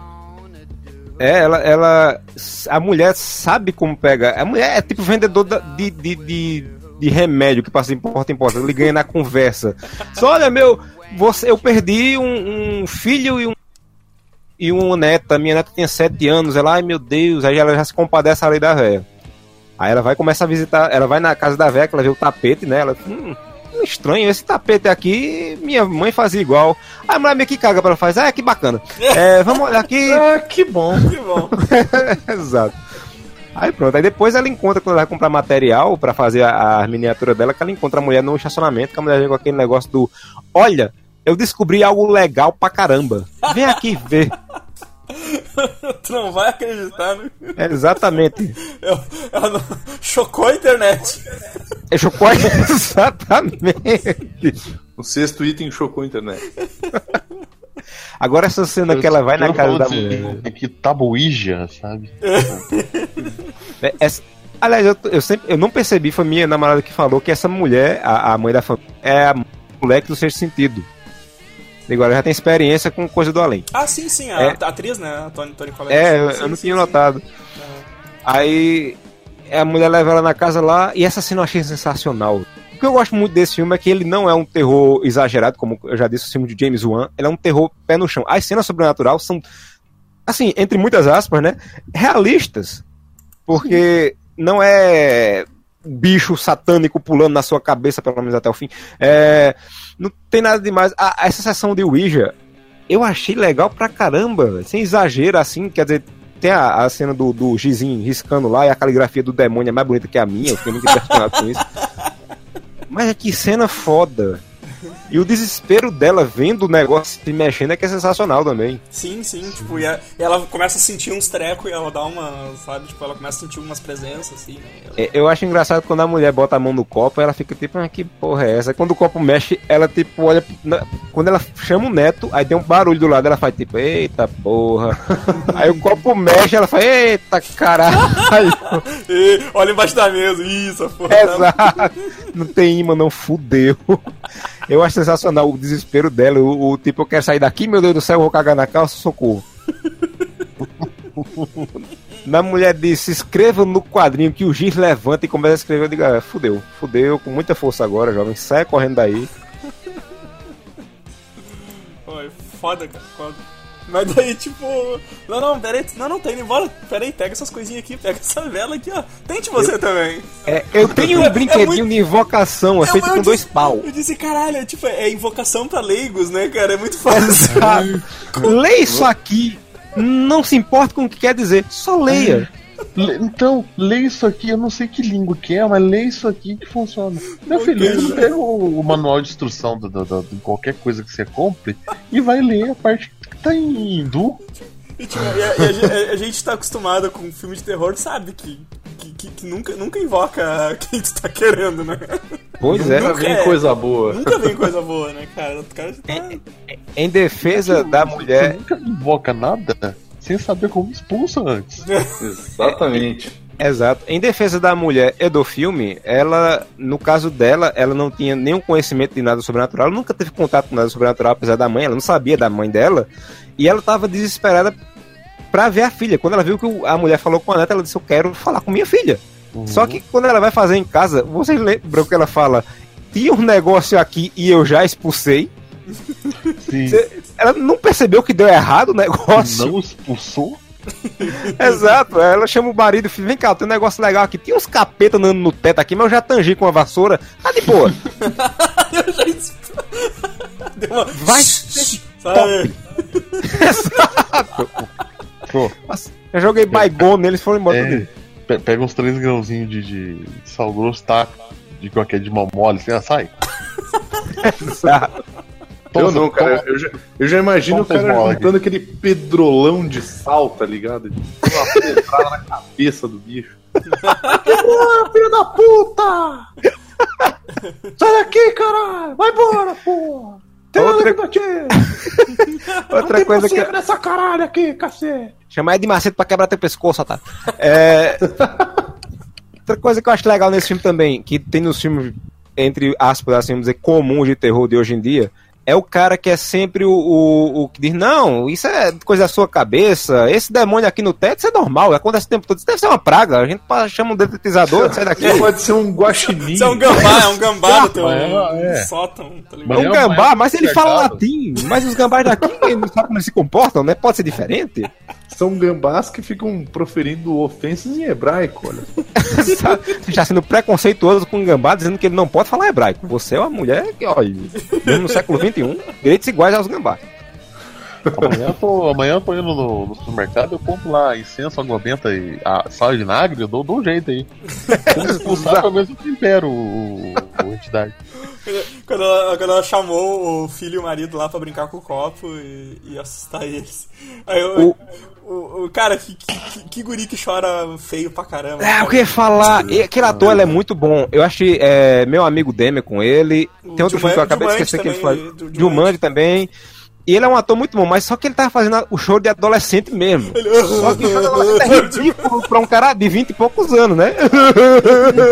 É, ela, ela. A mulher sabe como pega. A mulher é tipo vendedor da- de, de, de, de remédio que passa de porta em porta. Ele ganha na conversa. Só olha, meu, você, eu perdi um, um filho e um. E uma neta, minha neta tinha 7 anos, ela, ai meu Deus, aí ela já se compadece ali da véia. Aí ela vai começar a visitar, ela vai na casa da véia, que ela vê o tapete, né? Ela, hum, estranho, esse tapete aqui, minha mãe fazia igual. Aí a mulher meio que caga pra ela faz, ah, que bacana. É, vamos olhar aqui. (laughs) Ah, que bom. Que bom. (laughs) Exato. Aí pronto, aí depois ela encontra, quando ela vai comprar material pra fazer a, a miniatura dela, que ela encontra a mulher no estacionamento, que a mulher vem com aquele negócio do Olha, eu descobri algo legal pra caramba. Vem aqui ver. (laughs) tu não vai acreditar, né? É, exatamente. Ela, ela não- chocou a internet. É chocou (laughs) exatamente. O sexto item chocou a internet. (laughs) Agora essa cena que ela vai na Eu casa da assim, mulher. É que tabuíja, sabe? (laughs) É, essa- aliás, eu, eu sempre eu não percebi, foi minha namorada que falou que essa mulher, a, a mãe da família, é a moleque do sexto sentido. Agora já tem experiência com coisa do além. Ah, sim, sim, a, É. atriz, né? A Tony, Tony Collette. É, eu, Sim, eu não sim, tinha sim. notado. É. Aí a mulher leva ela na casa lá e essa cena eu achei sensacional. O que eu gosto muito desse filme é que ele não é um terror exagerado, como eu já disse, o filme de James Wan. Ele é um terror pé no chão. As cenas sobrenatural são, assim, entre muitas aspas, né? Realistas. Porque não é bicho satânico pulando na sua cabeça, pelo menos até o fim. É, não tem nada demais. A, essa sessão de Ouija, eu achei legal pra caramba. Sem exagero, assim, quer dizer, tem a, a cena do, do Gizinho riscando lá e a caligrafia do demônio é mais bonita que a minha, eu fiquei muito impressionado com isso. (laughs) Mas é que cena foda. E o desespero dela vendo o negócio se mexendo é que é sensacional também. Sim, sim, tipo, e a- ela começa a sentir uns trecos e ela dá uma, sabe, tipo, ela começa a sentir umas presenças, assim, né? Ela- É, Eu acho engraçado quando a mulher bota a mão no copo, ela fica tipo, ah, que porra é essa? Quando o copo mexe, ela tipo olha. na- Quando ela chama o neto, aí tem um barulho do lado, ela faz tipo, eita porra. (laughs) aí o copo mexe, ela faz, eita caralho. (laughs) E, olha embaixo da mesa, isso, porra. Exato. Não tem imã, não fudeu. (laughs) Eu acho sensacional o desespero dela. O, o tipo, eu quero sair daqui, meu Deus do céu, eu vou cagar na calça, socorro. (laughs) Na mulher disse, escreva no quadrinho que o Giz levanta e começa a escrever. Eu digo, ah, fudeu, fudeu, com muita força agora, jovem. Sai correndo daí. Foi foda, cara, foda. Mas daí, tipo, não, não, peraí, não, não, tá indo embora. Peraí, pega essas coisinhas aqui, pega essa vela aqui, ó. Tente você também. É, eu tenho (laughs) um É- é brinquedinho muito- de invocação, é feito eu com dois disse- pau. Eu disse, caralho, é, tipo, é invocação pra leigos, né, cara? É muito fácil. (laughs) Lê isso aqui. Não se importa com o que quer dizer, só leia. Le- Então, lê isso aqui, eu não sei que língua que é, mas lê isso aqui que funciona. Meu filho, pega o, o manual de instrução do- do- do- de qualquer coisa que você compre e vai ler a parte que tá em hindu. E, tipo, e a, e a a gente tá acostumado com filme de terror, sabe que, que, que- que nunca, nunca invoca (laughs) quem tu tá querendo, né? Pois é. Nunca vem é. coisa boa. Nunca vem coisa boa, né, cara? O cara já tá... Em defesa da Você mulher. nunca invoca nada sem saber como expulsa antes. (laughs) Exatamente. Exato. Em defesa da mulher e do filme, ela, no caso dela, ela não tinha nenhum conhecimento de nada sobrenatural, ela nunca teve contato com nada sobrenatural, apesar da mãe, ela não sabia da mãe dela, e ela tava desesperada pra ver a filha. Quando ela viu que a mulher falou com a neta, ela disse: Eu quero falar com minha filha. Só que quando ela vai fazer em casa, vocês lembram que ela fala: Tinha um negócio aqui e eu já expulsei. Sim, Ela não percebeu que deu errado o negócio. não expulsou? (laughs) Exato, ela chama o marido e fala, vem cá, tem um negócio legal aqui. Tinha uns capeta andando no teto aqui, mas eu já tangi com a vassoura. Tá de boa. (laughs) Eu já... (laughs) Deu uma... Vai. Sabe? Pô, Eu joguei baigão neles e foram embora. é, pe- pega uns três grãozinhos de, de sal grosso, tá? De qualquer de mão mole, assim, ah, sai. Exato. Eu Toma, não, cara. toma. Eu já, eu já imagino Toma o cara bola juntando aquele pedrolão de sal, tá ligado? Uma pedrada na cabeça do bicho. ah, filho da puta! Sai daqui, caralho! Vai embora, porra! Tem Outra- nada (laughs) que! Outra coisa que. nessa caralho aqui, cacete! Chamar de macete pra quebrar teu pescoço, tá? É. (laughs) Outra coisa que eu acho legal nesse filme também, que tem nos filmes, entre aspas, assim, vamos dizer, comuns de terror de hoje em dia, é o cara que é sempre o, o, o que diz, não, isso é coisa da sua cabeça, esse demônio aqui no teto, isso é normal, acontece o tempo todo, isso deve ser uma praga, a gente chama um detetizador, sai daqui. Pode ser um guaxinim. Isso é um gambá, é um gambá do teu é. um sótão, tá É ligado? um é um gambá, mas ele fala cercado. latim, mas os gambás daqui não sabem como eles se comportam, né? Pode ser diferente. São gambás que ficam proferindo ofensas em hebraico, olha. Você (laughs) está sendo preconceituoso com o gambá, dizendo que ele não pode falar hebraico. Você é uma mulher que, olha, mesmo no século XXI, direitos iguais aos gambás. Amanhã eu tô, amanhã eu tô indo no, no supermercado, eu compro lá incenso, água benta e a, sal de vinagre, eu dou, dou um jeito aí. Eu expulsar, (laughs) pelo menos eu tempero o, o, o entidade. Quando ela, quando ela chamou o filho e o marido lá pra brincar com o copo e, e assustar eles. Aí eu, o, o, cara, que, que, que guri que chora feio pra caramba. É, eu queria falar, e aquele ator ele é muito bom. Eu achei é, meu amigo Demi com ele. Tem outro filme que eu acabei de esquecer que ele Jumanji faz. também, Jumanji também. E ele é um ator muito bom, mas só que ele tava fazendo o show de adolescente mesmo. Só que o show de adolescente é ridículo pra um cara de 20 e poucos anos, né?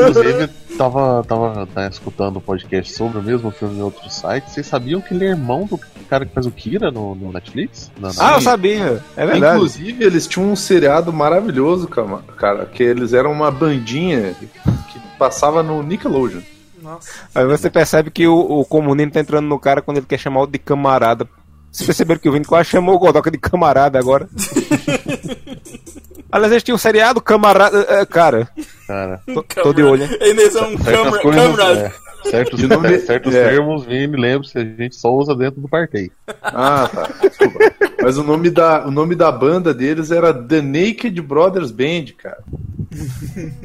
Inclusive, tava, tava né, escutando o podcast sobre o mesmo filme em outros sites. Vocês sabiam que ele é irmão do cara que faz o Kira no, no Netflix? Na- na- Ah, eu sabia. É verdade. Inclusive, eles tinham um seriado maravilhoso, cara, que eles eram uma bandinha que passava no Nickelodeon. Nossa. Aí você percebe que o, o comunismo tá entrando no cara quando ele quer chamar o de camarada. Vocês perceberam que o Vini quase chamou o Godoka de camarada agora? (laughs) Aliás, eles tinham um seriado camarada. é, Cara, Cara, tô, tô de olho, hein? Eles são um coisas. camera. é, certos nome- é, certos é. termos, Vini, lembre-se, a gente só usa dentro do parqueio. Ah, tá. Desculpa. Mas o nome, da, o nome da banda deles era The Naked Brothers Band, cara.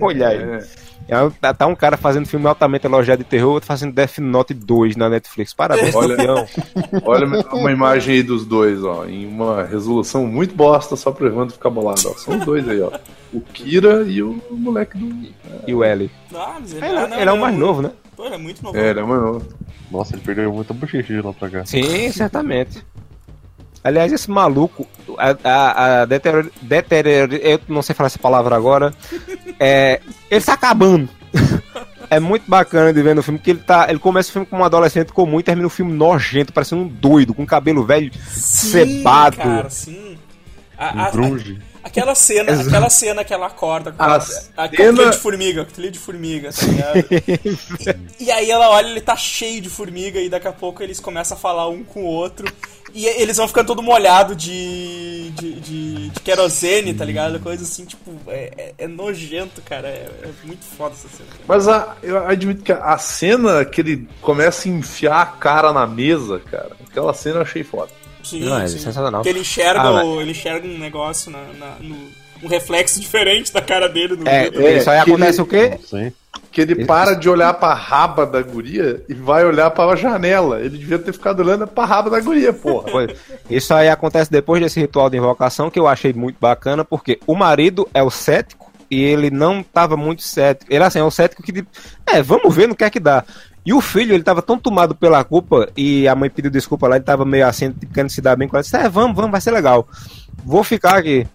Olha aí. É. É, tá, tá um cara fazendo filme altamente elogiado de terror, outro fazendo Death Note 2 na Netflix. Parabéns, Olha- campeão. (laughs) Olha uma imagem aí dos dois, ó. Em uma resolução muito bosta, só pro Evandro ficar bolado, ó. São os dois aí, ó. O Kira e o moleque do. E o L. Ah, mas ele, Ele, ah, não, ele é o mais novo, né? Pô, ele é muito novo. É, ele é mano. Nossa, ele perdeu muita bochecha de lá pra cá. Sim, certamente. Aliás, esse maluco, a, a, a deterior, deterior- eu não sei falar essa palavra agora, é, ele tá acabando. É muito bacana de ver no filme que ele tá. Ele começa o filme como um adolescente comum e termina o filme nojento, parecendo um doido, com cabelo velho Sim, cebado. cara, sim. A, a, Um grunge. Aquela cena, aquela cena que ela acorda com A a, a, cena- de formiga, com trilha de formiga, tá ligado? (laughs) e aí ela olha, ele tá cheio de formiga e daqui a pouco eles começam a falar um com o outro. E eles vão ficando todo molhado de, de, de, de querosene, tá ligado? Coisa assim, tipo, é, é- é nojento, cara. É, é muito foda essa cena. cara. Mas a- eu admito que a cena que ele começa a enfiar a cara na mesa, cara, aquela cena eu achei foda. Sim, Não, é sim. sensacional. Porque ele enxerga, Ah, o- ele enxerga um negócio na, na- no, um reflexo diferente da cara dele no É. É, isso aí que acontece ele- o quê? Que ele para de olhar pra raba da guria e vai olhar pra janela. Ele devia ter ficado olhando pra raba da guria, porra. Isso aí acontece depois desse ritual de invocação que eu achei muito bacana, porque o marido é o cético e ele não tava muito cético. Ele assim, é o cético que, tipo, é, vamos ver no que é que dá. E o filho, ele tava tão tomado pela culpa e a mãe pediu desculpa lá, ele tava meio assim, querendo se dar bem com ela. Disse, é, vamos, vamos, vai ser legal. Vou ficar aqui.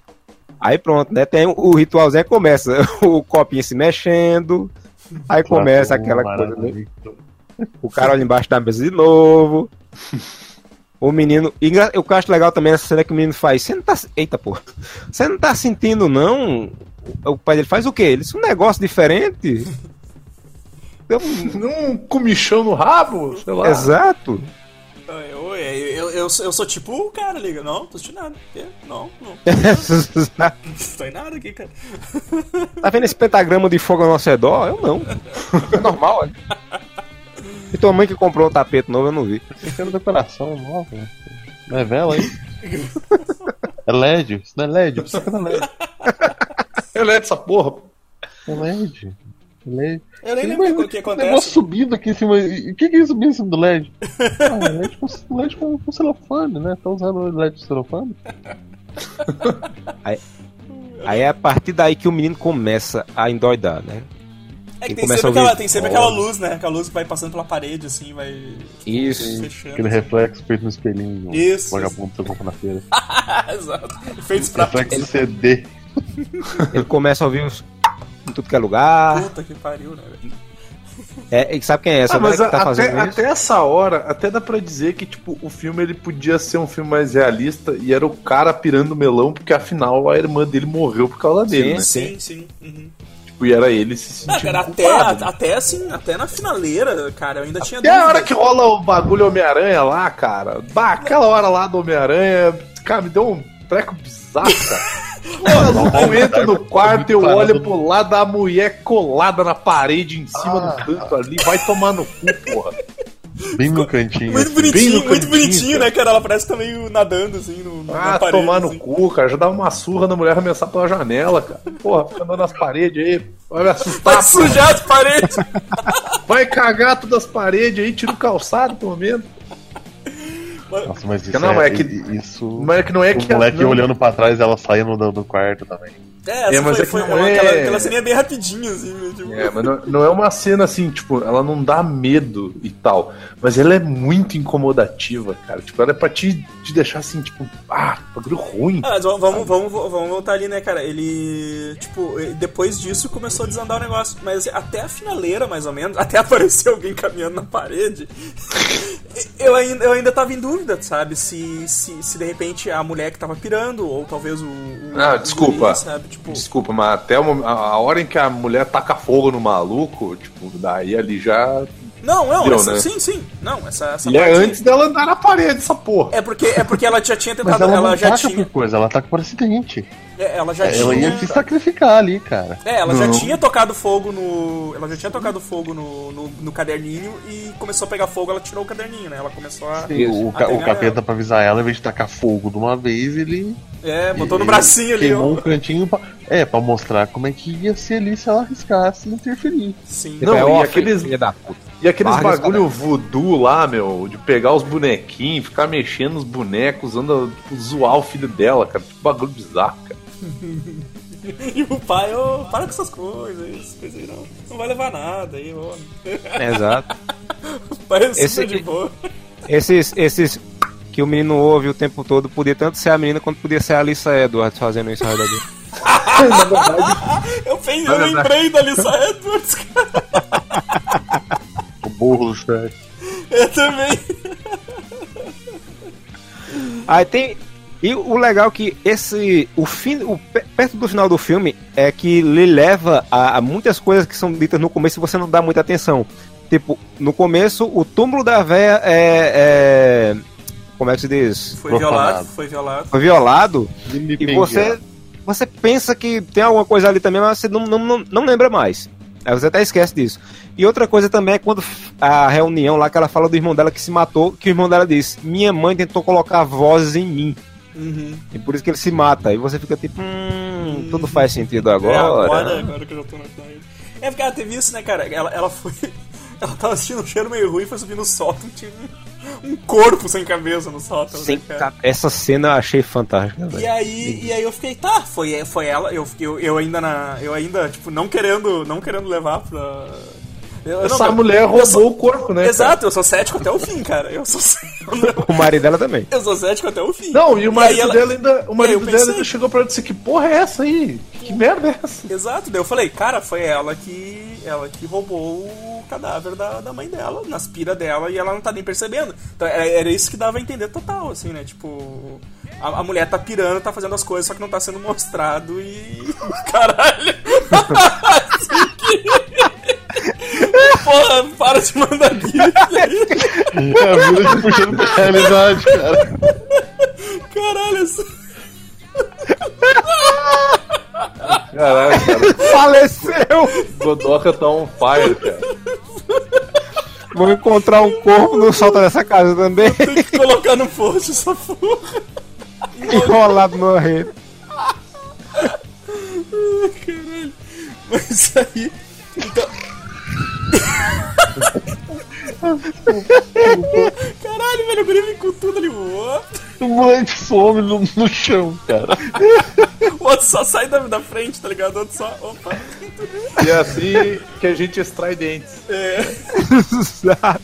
Aí pronto, né? Tem o, ritualzinho começa, (laughs) o copinho se mexendo, aí começa aquela coisa, né? O cara olha embaixo da mesa de novo. (laughs) O menino. e Eu acho legal também essa cena que o menino faz. Você não tá. Eita, porra. Você não tá sentindo, não? O pai dele faz o quê? Ele disse um negócio diferente. Eu- Um comichão no rabo, sei lá. Exato. Eu, eu, eu, eu, sou- tipo o cara, liga. Não, tô sentindo nada. Não, não. tá (laughs) Não tô em nada aqui, cara. (laughs) vendo esse pentagrama de fogo ao nosso redor? Eu não. É (laughs) normal, é. E tua mãe que comprou um tapete novo, eu não vi. Pequena decoração nova. né? Não é vela aí? É LED, isso não é LED, aqui não é LED. É essa porra. É LED. LED. Eu nem Tem lembro o que negócio acontece. subindo aqui em cima. E O que, que é subindo em cima do LED? (laughs) Ah, é LED com, LED com, com celofane, né? Tá usando o LED de celofane? Aí é a partir daí que o menino começa a endoidar, né? É que Ele tem começa sempre, aquela, tem sempre aquela luz, né? Aquela luz que vai passando pela parede, assim, vai Isso. fechando. Aquele reflexo feito no espelhinho. Isso, Vagabundo que você compra na feira. (laughs) Exato. Feitos pra Reflexo CD. (laughs) Ele começa a ouvir uns. Em tudo que é lugar. puta que pariu, né? velho? É, e sabe quem é essa Ah, mas mulher que tá a- fazendo até, isso? até essa hora, até dá pra dizer que, tipo, o filme ele podia ser um filme mais realista e era o cara pirando melão, porque afinal a irmã dele morreu por causa dele, né? Sim, sim. Uhum. Tipo, e era ele se Ah, sentindo cara, até, culpado. né? até assim, até na finaleira, cara, eu ainda tinha Até a hora que rola o bagulho Homem-Aranha lá, cara. Bah, aquela hora lá do Homem-Aranha, cara, me deu um treco bizarro, cara. (laughs) Eu entro no quarto, eu olho pro lado da mulher colada na parede, em cima Ah. do canto ali, vai tomar no cu, porra. Bem no cantinho. Muito assim. bonitinho, no muito cantinho, bonitinho, cara. né, cara? Ela parece que tá meio nadando, assim, no, na Ah, parede. tomar no assim. cu, cara. Já dava uma surra na mulher arremessar pela janela, cara. Porra, fica andando nas paredes aí. Vai me assustar. Vai sujar as paredes! Vai cagar todas as paredes aí, tira o calçado, pelo menos. Nossa, mas isso Não, é, é que- isso... Mas é que não é o que. moleque não, olhando pra trás, ela saindo do, do quarto também. É, essa É, mas foi, é foi uma- é- aquela, aquela ceninha bem rapidinho, assim, né, tipo... É, mas não, não é uma cena assim, tipo, ela não dá medo e tal. Mas ela é muito incomodativa, cara. Tipo, ela é pra te, te deixar assim, tipo, ah, bagulho ruim. Ah, mas vamos, vamos, vamos, vamos voltar ali, né, cara? Ele, tipo, depois disso começou a desandar o negócio. Mas até a finaleira, mais ou menos, (laughs) até aparecer alguém caminhando na parede, (laughs) eu ainda, eu ainda tava em dúvida, sabe? Se, se, se de repente a mulher que tava pirando, ou talvez o. o Ah, desculpa. guri, sabe? Tipo, Desculpa, mas até o a, a hora em que a mulher taca fogo no maluco, tipo, daí ali já. não, não, Deu, essa- né? sim, sim. Não, essa, essa E é antes dela andar na parede, essa porra. É porque, é porque ela já tinha Mas tentado. ela, Ela, não já taca tinha. por coisa, ela taca por acidente. É, Ela já Ela tinha. ia se sacrificar ali, cara. É, ela já Não. tinha tocado fogo no. Ela já tinha tocado fogo no, no, no caderninho e começou a pegar fogo, ela tirou o caderninho, né? Ela começou a. O, a ca- o capeta, ela. pra avisar ela, em vez de tacar fogo de uma vez, ele. É, botou no ele bracinho ali, Queimou um ó. cantinho pra, É, pra mostrar como é que ia ser ali se ela arriscasse interferir. Sim. Não, é e aqueles- filha da puta. E aqueles Larga esse bagulho voodoo lá, meu, de pegar os bonequinhos, ficar mexendo nos bonecos, usando, tipo, zoar o filho dela, cara. Tipo, bagulho bizarro, cara. (laughs) E o pai, ô, para com essas coisas, essas coisas aí não. Não vai levar nada aí, ó. Exato. O pai é super Esse- de boa. Esses, esses que o menino ouve o tempo todo, podia tanto ser a menina quanto podia ser a Alissa Edwards fazendo isso. Na verdade, (laughs) Eu, pensei, Na eu lembrei da Lisa Edwards, cara. O burro do Shrek. Eu também. Aí tem. E o legal é que esse. O fim, o, pe- perto do final do filme é que lhe leva a, a muitas coisas que são ditas no começo e você não dá muita atenção. Tipo, no começo, o túmulo da véia é. é como é que se diz? Foi Profanado. violado, foi violado. Foi violado. E Vilipendiado. você, você pensa que tem alguma coisa ali também, mas você não, não, não, não lembra mais. Aí você até esquece disso. E outra coisa também é quando a reunião lá que ela fala do irmão dela que se matou, que o irmão dela diz: Minha mãe tentou colocar vozes em mim. Uhum. E por isso que ele se mata. E você fica tipo, hum, tudo faz sentido É, agora. agora, agora que eu já tô na idade. É porque ela teve isso, né, cara? Ela, ela foi. (laughs) Ela tava assistindo um cheiro meio ruim, foi subir no sótão, tinha um, um corpo sem cabeça no sótão. Sem né, Essa cena eu achei fantástica, E velho. aí, e aí eu fiquei, tá, foi, foi ela, eu, fiquei- eu, eu ainda na. Eu ainda, tipo, não querendo, não querendo levar pra. Eu, eu não- Essa mulher eu roubou sou- o corpo, né? cara? Exato, eu sou cético até o fim, cara. Eu sou cético. O marido dela também. Eu sou cético até o fim. Não, e o marido aí ela- dela ainda. O E aí marido eu dela pensei- ainda chegou pra ela e disse: Que porra é essa aí? Que merda é essa? Exato, daí eu falei, cara, foi ela que. Ela que roubou o cadáver da, da mãe dela, nas pira dela, e ela não tá nem percebendo. Então era, era isso que dava a entender total, assim, né? Tipo. A, a mulher tá pirando, tá fazendo as coisas, só que não tá sendo mostrado e. (laughs) Caralho! (laughs) assim que. Porra, para de mandar gif aí. É a vida te puxando pra realidade, cara. Caralho, isso- Caralho, cara. Faleceu! Godoka tá on fire, cara. Vou encontrar um corpo no solta dessa casa também. tem que colocar no post essa porra. Enrolado numa rede. Caralho. Mas aí. Então. Caralho, velho, o guri vem com tudo ali. O O moleque some no, no chão, cara. outro só sai da, da frente, tá ligado? O outro só. Opa. E é assim que a gente extrai dentes. É. Exato.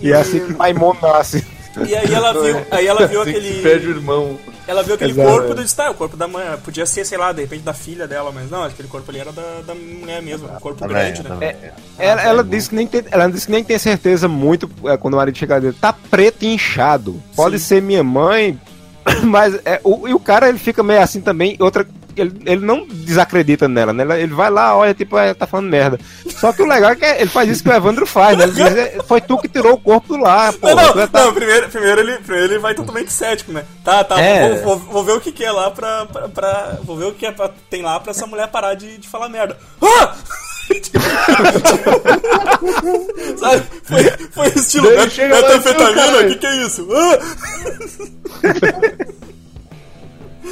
E é assim que Maimon nasce. E aí ela viu, aí ela viu assim que aquele. perde o irmão. Ela viu aquele Exato, corpo é. do tá, o corpo da mãe. Podia ser, sei lá, de repente da filha dela, mas não, aquele corpo ali era da, da mulher mesmo, um corpo grande, né? É, Ela, ela disse que nem tem, ela disse que nem tem certeza muito é, quando o marido chegar dele. Tá preto e inchado. Pode Sim. ser minha mãe, (coughs) mas é, o, e o cara ele fica meio assim também. Outra, ele, ele não desacredita nela, né? Ele vai lá, olha, tipo, é, tá falando merda. Só que o legal é que ele faz isso que o Evandro faz, né? Ele diz, é, foi tu que tirou o corpo do lá, pô. Não, não, tu tá- não, primeiro, primeiro, ele, primeiro ele vai totalmente cético, né? Tá, tá, É. vou, vou- vou ver o que, que é lá pra, pra, pra- Vou ver o que é pra- tem lá pra essa mulher parar de, de falar merda. Ah! (laughs) Sabe? Foi, foi estilo Daí met- metanfetamina, o que, que é isso? Ah! (laughs)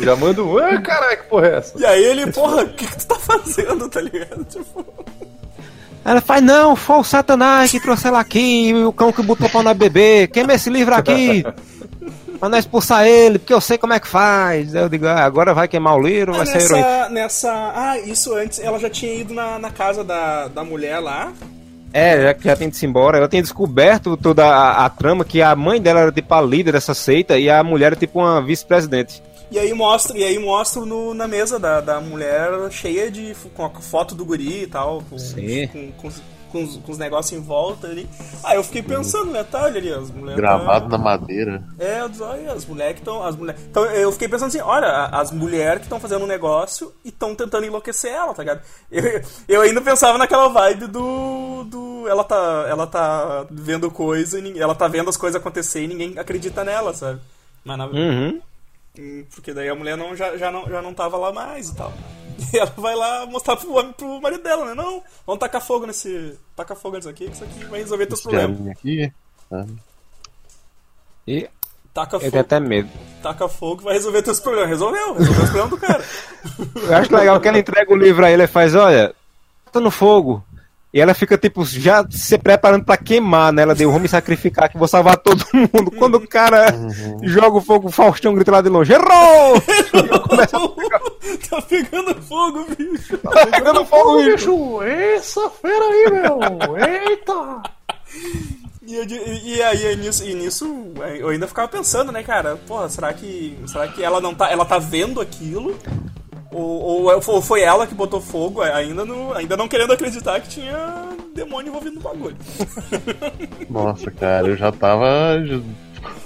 Já manda um. Ah, caralho, que porra é essa? E aí ele, porra, o que, que tu tá fazendo, tá ligado? Tipo. Ela faz, não, foi o Satanás que trouxe ela aqui, o cão que botou pau na bebê, queima esse livro aqui. (laughs) Pra não expulsar ele, porque eu sei como é que faz. Aí eu digo, ah, agora vai queimar o livro, vai ser heroína. nessa, nessa. Ah, isso antes, ela já tinha ido na, na casa da, da mulher lá. É, já que já tem de se embora, ela tem descoberto toda a, a trama que a mãe dela era tipo a líder dessa seita e a mulher era tipo uma vice-presidente. E aí mostra, e aí mostra no, na mesa da, da mulher cheia de. com a foto do guri e tal, com, Sim. com, com, com os, com os negócios em volta ali. Aí eu fiquei pensando, né, tá, olha ali, as mulheres. Gravado na madeira. É, eu disse, olha, as mulheres que estão. As mulher... Então eu fiquei pensando assim, olha, as mulheres que estão fazendo um negócio e estão tentando enlouquecer ela, tá ligado? (laughs) Eu, eu ainda pensava naquela vibe do. do ela, tá, ela tá vendo coisa e ninguém, ela tá vendo as coisas acontecer e ninguém acredita nela, sabe? Mas na, Uhum. Porque daí a mulher não, já, já, não, já não tava lá mais e tal. (laughs) E ela vai lá mostrar pro, homem- pro marido dela, né? Não, vamos tacar fogo nesse. Taca fogo nisso aqui, que isso aqui vai resolver teus problemas. Aqui. tá? E Taca eu tenho fogo, até medo. taca fogo, vai resolver teus problemas. Resolveu, resolveu os problemas do cara. (laughs) Eu acho legal que ela entrega o livro a ele e faz, olha, tá no fogo. E ela fica, tipo, já se preparando pra queimar, né? Ela deu, vou me sacrificar que vou salvar todo (laughs) mundo. Quando o cara joga o fogo, o Faustão grita lá de longe, errou! (laughs) tá pegando fogo, bicho. Tá pegando fogo, bicho! bicho! Essa fera aí, meu! Eita! E, eu e- e aí, e nisso, e nisso, eu ainda ficava pensando, né, cara? Porra, será que, será que ela não tá, ela tá vendo aquilo? Ou, ou foi- foi ela que botou fogo, ainda, no, ainda não querendo acreditar que tinha demônio envolvido no bagulho. (laughs) Nossa, cara, eu já tava.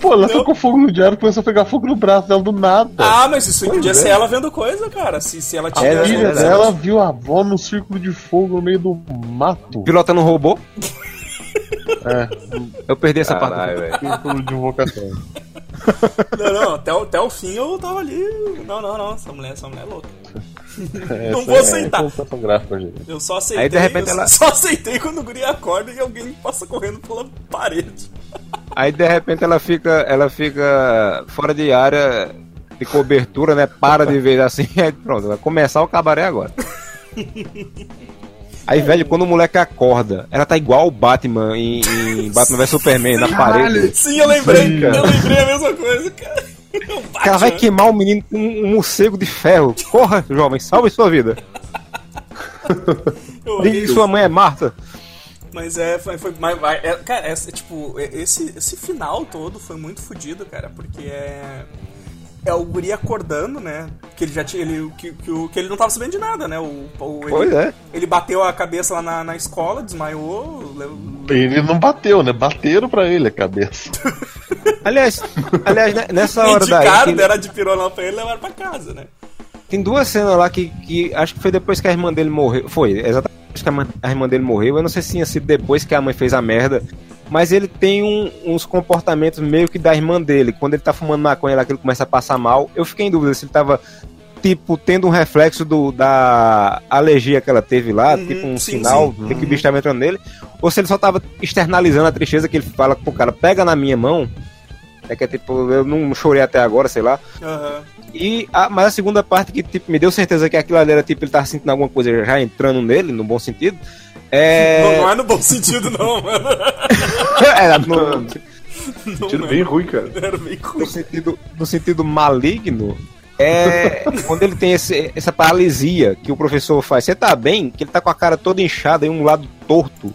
Pô, ela Não. tocou fogo no diário e começou a pegar fogo no braço dela do nada. Ah, mas isso Pois podia é. ser ela vendo coisa, cara. Se, se ela a tinha. é, filha é, dela viu a avó no círculo de fogo no meio do mato. Pilota no robô. (laughs) É, Eu perdi essa parte. Velho. círculo de invocação. Não, não, até, o- até o fim eu tava ali. Não, não, não. Essa mulher, essa mulher é louca. É, Não vou é aceitar. gráfica, gente. Eu só aceitei. Aí, de repente, eu ela- só aceitei quando o guri acorda e alguém passa correndo pela parede. Aí de repente ela fica, ela fica fora de área de cobertura, né? Para de vez assim, (laughs) aí pronto, vai começar o cabaré agora. (laughs) Aí, velho, quando o moleque acorda, ela tá igual o Batman em, em Batman vs Superman, na parede. Sim, eu lembrei. Sim, cara. eu lembrei a mesma coisa, cara. Ela Batman. vai queimar o menino com um morcego de ferro. Corra, jovem, salve sua vida. Diga que sua mãe é Marta. Mas é, foi. foi mas, é, cara, é, tipo, é- esse, esse final todo foi muito fodido, cara, porque é. É o guri acordando, né? Que ele já tinha. Ele, que, que, que ele não tava sabendo de nada, né? O, o- ele, Pois é. ele bateu a cabeça lá na, na escola, desmaiou. leu- Ele não bateu, né? Bateram pra ele a cabeça. (laughs) Aliás, aliás né, nessa hora daí. Indicaram, que- deram de pirona pra ele e levaram pra casa, né? Tem duas cenas lá que, que acho que foi depois que a irmã dele morreu. Foi, exatamente que a irmã dele morreu. Eu não sei se tinha sido depois que a mãe fez a merda. Mas ele tem um- uns comportamentos meio que da irmã dele. Quando ele tá fumando maconha lá, que ele começa a passar mal. Eu fiquei em dúvida se ele tava, tipo, tendo um reflexo do, da alergia que ela teve lá, Uhum, tipo um sim, sinal sim. de que o bicho tava entrando nele. Ou se ele só tava externalizando a tristeza que ele fala pro cara, pega na minha mão. É que é tipo, eu não chorei até agora, sei lá. Aham. E a, mas a segunda parte que tipo, me deu certeza que aquilo ali era tipo, ele tava sentindo alguma coisa já entrando nele, no bom sentido. É. Não, não é no bom sentido, não, mano. Era no, é. bem ruim, cara. Era bem ruim. no sentido, no sentido maligno. É (laughs) quando ele tem esse- essa paralisia que o professor faz. Você tá bem? Que ele tá com a cara toda inchada e um lado torto.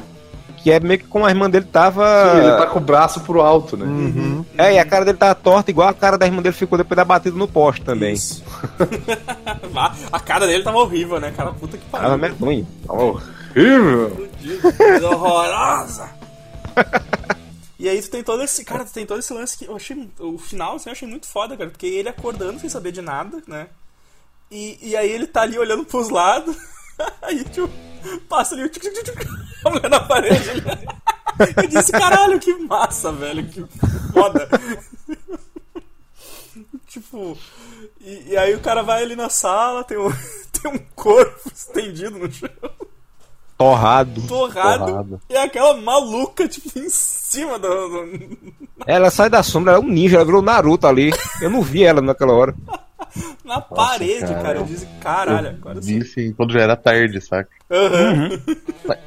Que é meio que como a irmã dele tava. Sim, ele tá com o braço pro alto, né? É, e a cara dele tava torta, igual a cara da irmã dele ficou depois da batida no poste também. Isso. (laughs) a, cara dele tava horrível, né, cara? Puta que Tava pariu. medonho. Tá horrível. Coisa horrorosa. E aí tu tem todo esse. Cara, tu tem todo esse lance que eu achei. O final, assim, eu achei muito foda, cara. Porque ele acordando sem saber de nada, né? E, e aí ele tá ali olhando pros lados. (laughs) aí, tipo, passa ali o (laughs) a mulher na parede. Eu disse, caralho, que massa, velho. Que foda. (laughs) tipo. E, e aí o cara vai ali na sala, tem um, tem um corpo estendido no chão Torrado. torrado, Torrado. e aquela maluca, tipo, em cima do. do- Ela sai da sombra, ela é um ninja, ela virou Naruto ali. Eu não vi ela naquela hora. (laughs) na parede, cara. cara. Eu disse, caralho, agora sim. Disse quando já era tarde, saca? Aham.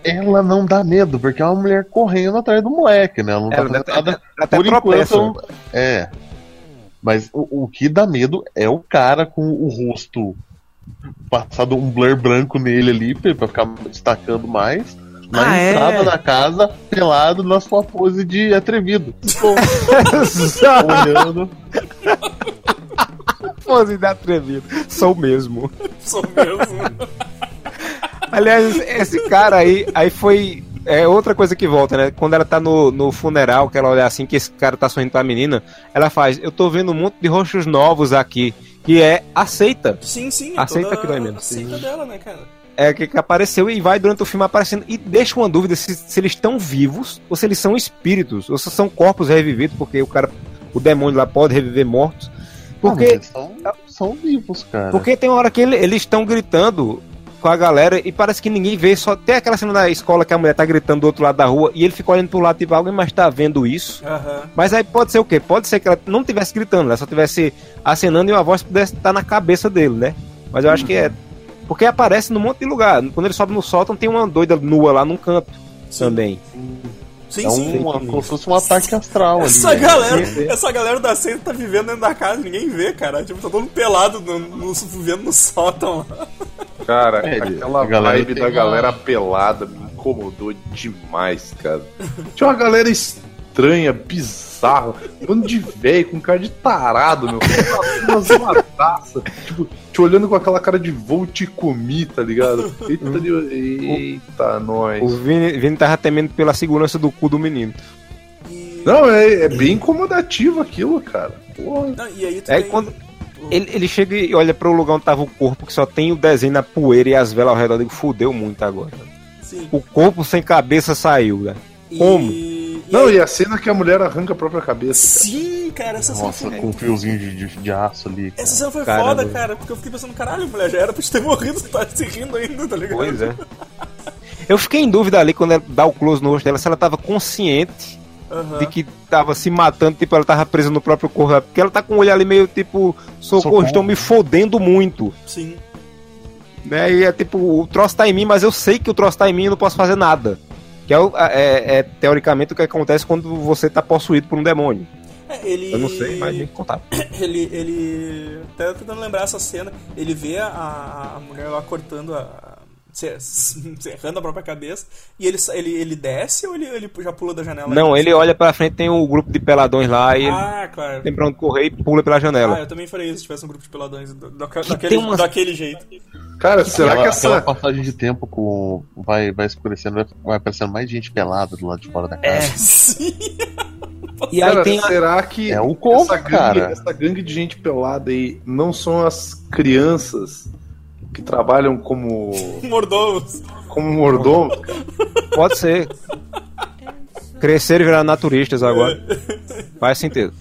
Ela não dá medo, porque é uma mulher correndo atrás do moleque, né? Ela não tá Ela fazendo até- nada. até Por enquanto, tropeça. ela não- é. Mas o, o que dá medo é o cara com o rosto passado um blur branco nele ali, pra ficar destacando mais. Na Ah, é? entrada da casa, pelado na sua pose de atrevido. (laughs) Olhando. (laughs) Pose de atrevido. Sou mesmo. Sou mesmo. Aliás, esse cara aí, aí foi. É outra coisa que volta, né? Quando ela tá no, no funeral, que ela olha assim, que esse cara tá sorrindo pra menina, ela faz, eu tô vendo um monte de rostos novos aqui, que é aceita. Sim, sim. é Aceita toda mesmo. Aceita dela, né, cara? É que, que apareceu e vai durante o filme aparecendo e deixa uma dúvida se, se eles estão vivos ou se eles são espíritos, ou se são corpos revividos, porque o cara, o demônio lá pode reviver mortos. Porque Ah, são, são vivos, cara. Porque tem uma hora que ele- eles estão gritando com a galera e parece que ninguém vê, só tem aquela cena da escola que a mulher tá gritando do outro lado da rua e ele fica olhando pro lado, tipo, alguém mais tá vendo isso? Aham. Mas aí pode ser o quê? Pode ser que ela não tivesse gritando, ela só tivesse acenando e a voz pudesse estar na cabeça dele, né? Mas eu acho que é. Porque aparece num monte de lugar. Quando ele sobe no sótão, tem uma doida nua lá num canto Sim. também. Sim, é sim. um, uma, como se fosse um ataque astral ali. Essa né? galera, Sim, sim. essa galera da seita tá vivendo dentro da casa, ninguém vê, cara. Tipo, tá todo mundo pelado no, no, vivendo no sótão lá. Cara, É, aquela vibe da uma- galera pelada me incomodou demais, cara. Tinha uma galera estranha, bizarra, um bando de velho com cara de tarado, meu. Uma zoadaça. Tipo, te olhando com aquela cara de vou te comi, tá ligado? Eita, de- eita O nós. Vini, Vini tava temendo pela segurança do cu do menino. E Não, é, é bem incomodativo aquilo, cara. Porra. Não, e aí tu tem- quando ele, ele chega e olha pro lugar onde tava o corpo, que só tem o desenho na poeira e as velas ao redor, eu digo, fudeu muito agora. Sim. O corpo sem cabeça saiu, né? E- como? E Não, aí- e a cena que a mulher arranca a própria cabeça. Sim, cara, essa cena Nossa, foi com um fiozinho de, de, de aço ali. cara. Essa cena foi Caramba. foda, cara, porque eu fiquei pensando, caralho, mulher, já era pra te ter (laughs) morrido, tá se rindo ainda, tá ligado? Pois é. Eu fiquei em dúvida ali quando ela dá o close no rosto dela, se ela tava consciente Aham. de que tava se matando, tipo, ela tava presa no próprio corpo. Porque ela tá com o olho ali meio tipo, socorro, Socorro. estão me fodendo muito. Sim. Né? E é tipo, o troço tá em mim, mas eu sei que o troço tá em mim e não posso fazer nada. Que é, é- é, teoricamente o que acontece quando você tá possuído por um demônio. É, ele. Eu não sei, mas tem que contar. (coughs) Ele. ele até tentando lembrar essa cena, ele vê a, a mulher lá cortando a. se- (laughs) Serrando a própria cabeça. E ele, ele, ele desce ou ele, ele já pula da janela? Não, ele olha pra frente, tem um grupo de peladões lá e ele Ah, claro. tem pra onde correr e pula pela Ah, janela. eu também faria isso se tivesse um grupo de peladões da- Que daquele, umas- daquele jeito. Cara, será aquela, que essa. aquela passagem de tempo com vai, vai escurecendo, vai, vai aparecendo mais gente pelada do lado de fora da É. casa. Sim. E aí Cara, tem a... será que É um combo, essa, gangue, cara. essa gangue de gente pelada aí não são as crianças que trabalham como, (laughs) Mordomos. como mordomos? Pode ser. Crescer e virar naturistas agora. Faz sentido.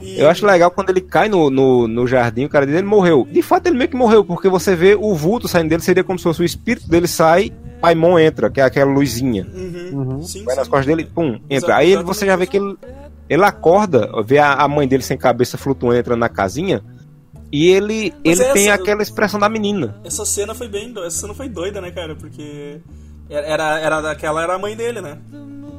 E- Eu acho legal quando ele cai no, no, no jardim, o cara diz, ele morreu. De fato, ele meio que morreu, porque você vê o vulto saindo dele, seria como se fosse o espírito dele sai, Paimon entra, que é aquela luzinha. Uhum. Sim, Vai nas sim. costas dele, pum, entra. Exa- Aí exatamente você já vê que ele, ele acorda, vê a, a mãe dele sem cabeça flutuando entrando na casinha, e ele, Mas ele tem essa- aquela expressão da menina. Essa cena foi bem. do- Essa cena foi doida, né, cara? Porque. Era, era, daquela, era a mãe dele, né?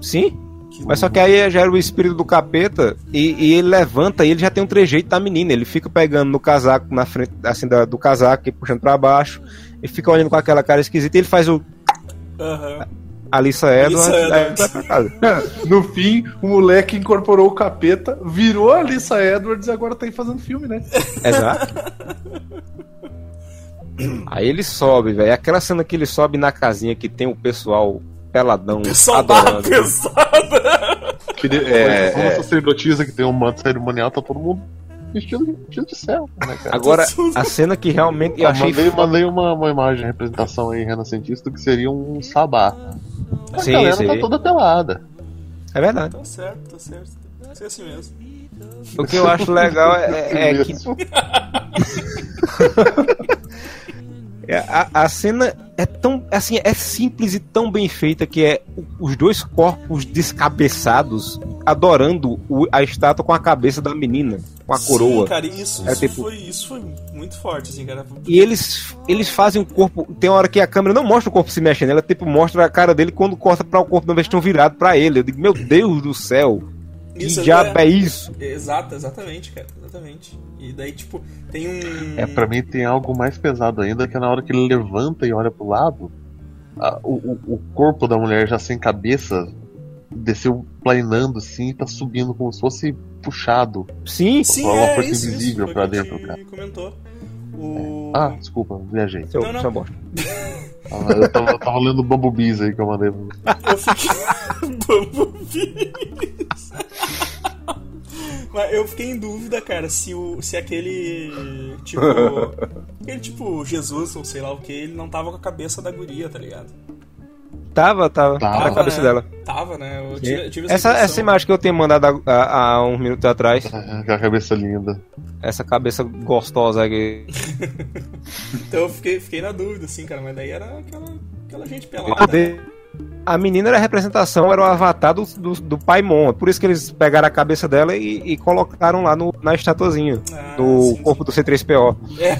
Sim. Mas só que aí já era o espírito do capeta e, e ele levanta e ele já tem um trejeito da menina. Ele fica pegando no casaco, na frente, assim, da- do casaco e puxando pra baixo. E fica olhando com aquela cara esquisita e ele faz o Aham. Alissa Edwards, Alissa aí Edwards. vai pra casa. (laughs) No fim, o moleque incorporou o capeta, virou a Alissa Edwards e agora tá aí fazendo filme, né? (laughs) Exato. Aí ele sobe, velho. Aquela cena que ele sobe na casinha que tem o pessoal peladão Pessoal adorando. (laughs) pesada. Que de- É, Como é, sacerdotisa que tem um manto cerimonial, tá todo mundo vestido, vestido de céu, né, cara? Agora, a cena que realmente eu Eu achei mandei, mandei uma, uma imagem, uma representação aí renascentista que seria um sabá. A Sim, galera sim. tá toda pelada. É verdade. Tá certo, tá certo. Tem que ser assim mesmo. O que eu acho legal é, é que. É, (laughs) (laughs) A, a cena é tão assim é simples e tão bem feita que é os dois corpos descabeçados adorando o- a estátua com a cabeça da menina com a coroa Sim, cara, isso, É isso, tipo- foi, isso foi muito forte, assim, cara. e eles eles fazem o corpo tem uma hora que a câmera não mostra o corpo se mexendo ela tipo mostra a cara dele quando corta para o corpo não estão virado para ele eu digo meu Deus do céu que Isso, diabo é isso Exato, exatamente, cara, exatamente. E daí, tipo, tem um. É, pra mim tem algo mais pesado ainda, que é na hora que ele levanta e olha pro lado, a- o, o, corpo da mulher já sem cabeça desceu planando assim e tá subindo como se fosse puxado. sim Sim, Uma é força isso, invisível isso, pra dentro, cara. comentou. O... Ah, desculpa, viajei. seu, Não, não. seu bosta. (laughs) Ah, eu, tava, eu tava lendo Bumblebees aí que eu mandei. Eu fiquei. (laughs) Bumblebees. Mas eu fiquei em dúvida, cara, se, o, se aquele. Tipo. (laughs) aquele tipo Jesus, ou sei lá o que, ele não tava com a cabeça da guria, tá ligado? Tava tava, Tava, era a cabeça né? dela Tava, né? Eu tive, tive essa impressão. essa imagem que eu tenho mandado há, uns minutos atrás Com a cabeça linda. essa cabeça gostosa aqui. (laughs) Então eu fiquei, fiquei na dúvida, assim, cara, mas daí era aquela, aquela gente pelada. Né? A menina era a representação, era o avatar do, do, do Paimon. É por isso que eles pegaram a cabeça dela e, e colocaram lá no, na estatuazinha. Ah, no sim, corpo do C3PO. É.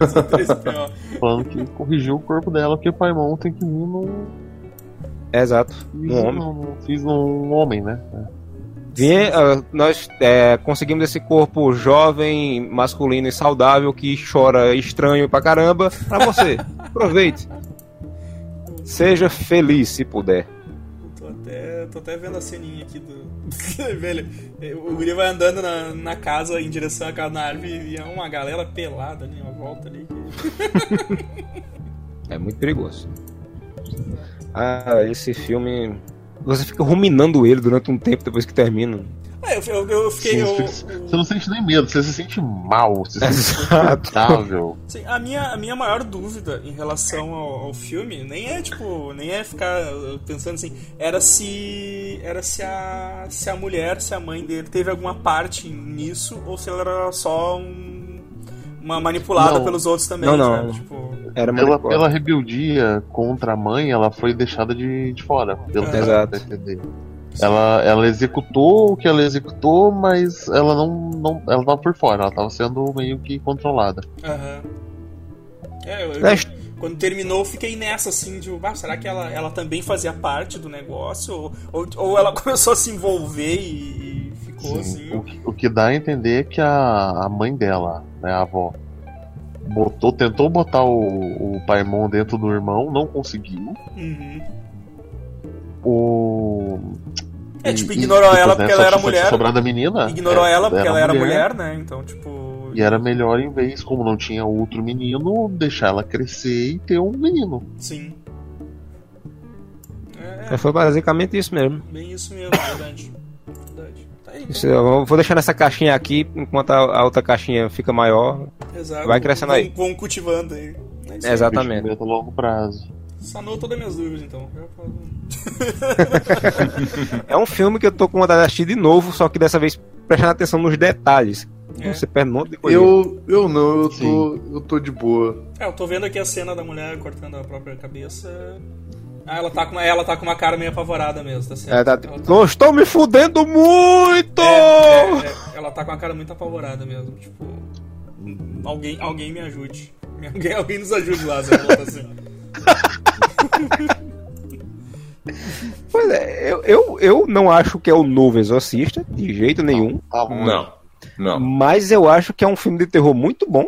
C3PO. (laughs) Falando que corrigiu o corpo dela, porque o Paimon tem que vir num. É, exato. Fiz Um homem. num- Fiz num homem, né? Vinha, ah, nós é, conseguimos esse corpo jovem, masculino e saudável que chora estranho pra caramba pra você. (laughs) Aproveite. Seja feliz se puder. Até, tô até vendo a ceninha aqui do. (laughs) Velho, o Guri vai andando na, na casa em direção à casa na árvore e é uma galera pelada ali, uma volta ali. É muito perigoso. Ah, esse filme. você fica ruminando ele durante um tempo depois que termina. É, eu, eu, eu fiquei. Sim, eu- você, você não sente nem medo, você se sente mal, você se sente. (laughs) Sim, a minha, a minha maior dúvida em relação ao, ao filme nem é tipo, nem é ficar pensando assim, era se era se a se a mulher, se a mãe dele teve alguma parte nisso ou se ela era só um- uma manipulada Não. pelos outros também, Não, não. sabe? Tipo, Era Pela, pela rebeldia contra a mãe, ela foi deixada de, de fora. Pelo que Exato. Ela, ela executou o que ela executou, mas ela não, não. Ela tava por fora, ela tava sendo meio que controlada. aham. É, eu, eu- quando terminou, eu fiquei nessa assim, de, ah, será que ela, ela também fazia parte do negócio? Ou, ou, ou ela (laughs) começou a se envolver e, e ficou assim. O, que- o que dá a entender é que a, a mãe dela, né, a avó, botou, tentou botar o, o Paimon dentro do irmão, não conseguiu. Uhum. O. É, e- tipo, e ignorou depois ela porque dessa ela era mulher. menina. Ignorou é, ela porque ela era mulher, né? Então, tipo. E era melhor, em vez, como não tinha outro menino, deixar ela crescer e ter um menino. Sim. É, É, Foi basicamente isso mesmo. bem isso mesmo, verdade. Verdade. Tá aí. Isso, eu vou deixar nessa caixinha aqui, enquanto a, a outra caixinha fica maior. Exato. vai crescendo Vão- aí. Vão cultivando aí. É. Exatamente. Longo prazo. Sanou todas as minhas dúvidas, então. É um filme que eu tô com vontade de assistir de novo, só que dessa vez prestando atenção nos detalhes. É. Você perde um monte de coisa. Eu, eu não, eu tô, eu tô de boa. É, eu tô vendo aqui a cena da mulher cortando a própria cabeça. Ah, ela tá com uma, ela tá com uma cara meio apavorada mesmo, tá certo? É, tá, "Não estou me fudendo muito! É, é, é, ela tá com a cara muito apavorada mesmo, tipo. Alguém, alguém me ajude. (laughs) Alguém, alguém nos ajude lá, Zé. Ela tá assim. Pois é, eu, eu, eu não acho que é o novo Exorcista, de jeito nenhum. Tá. Não, não. Mas eu acho que é um filme de terror muito bom.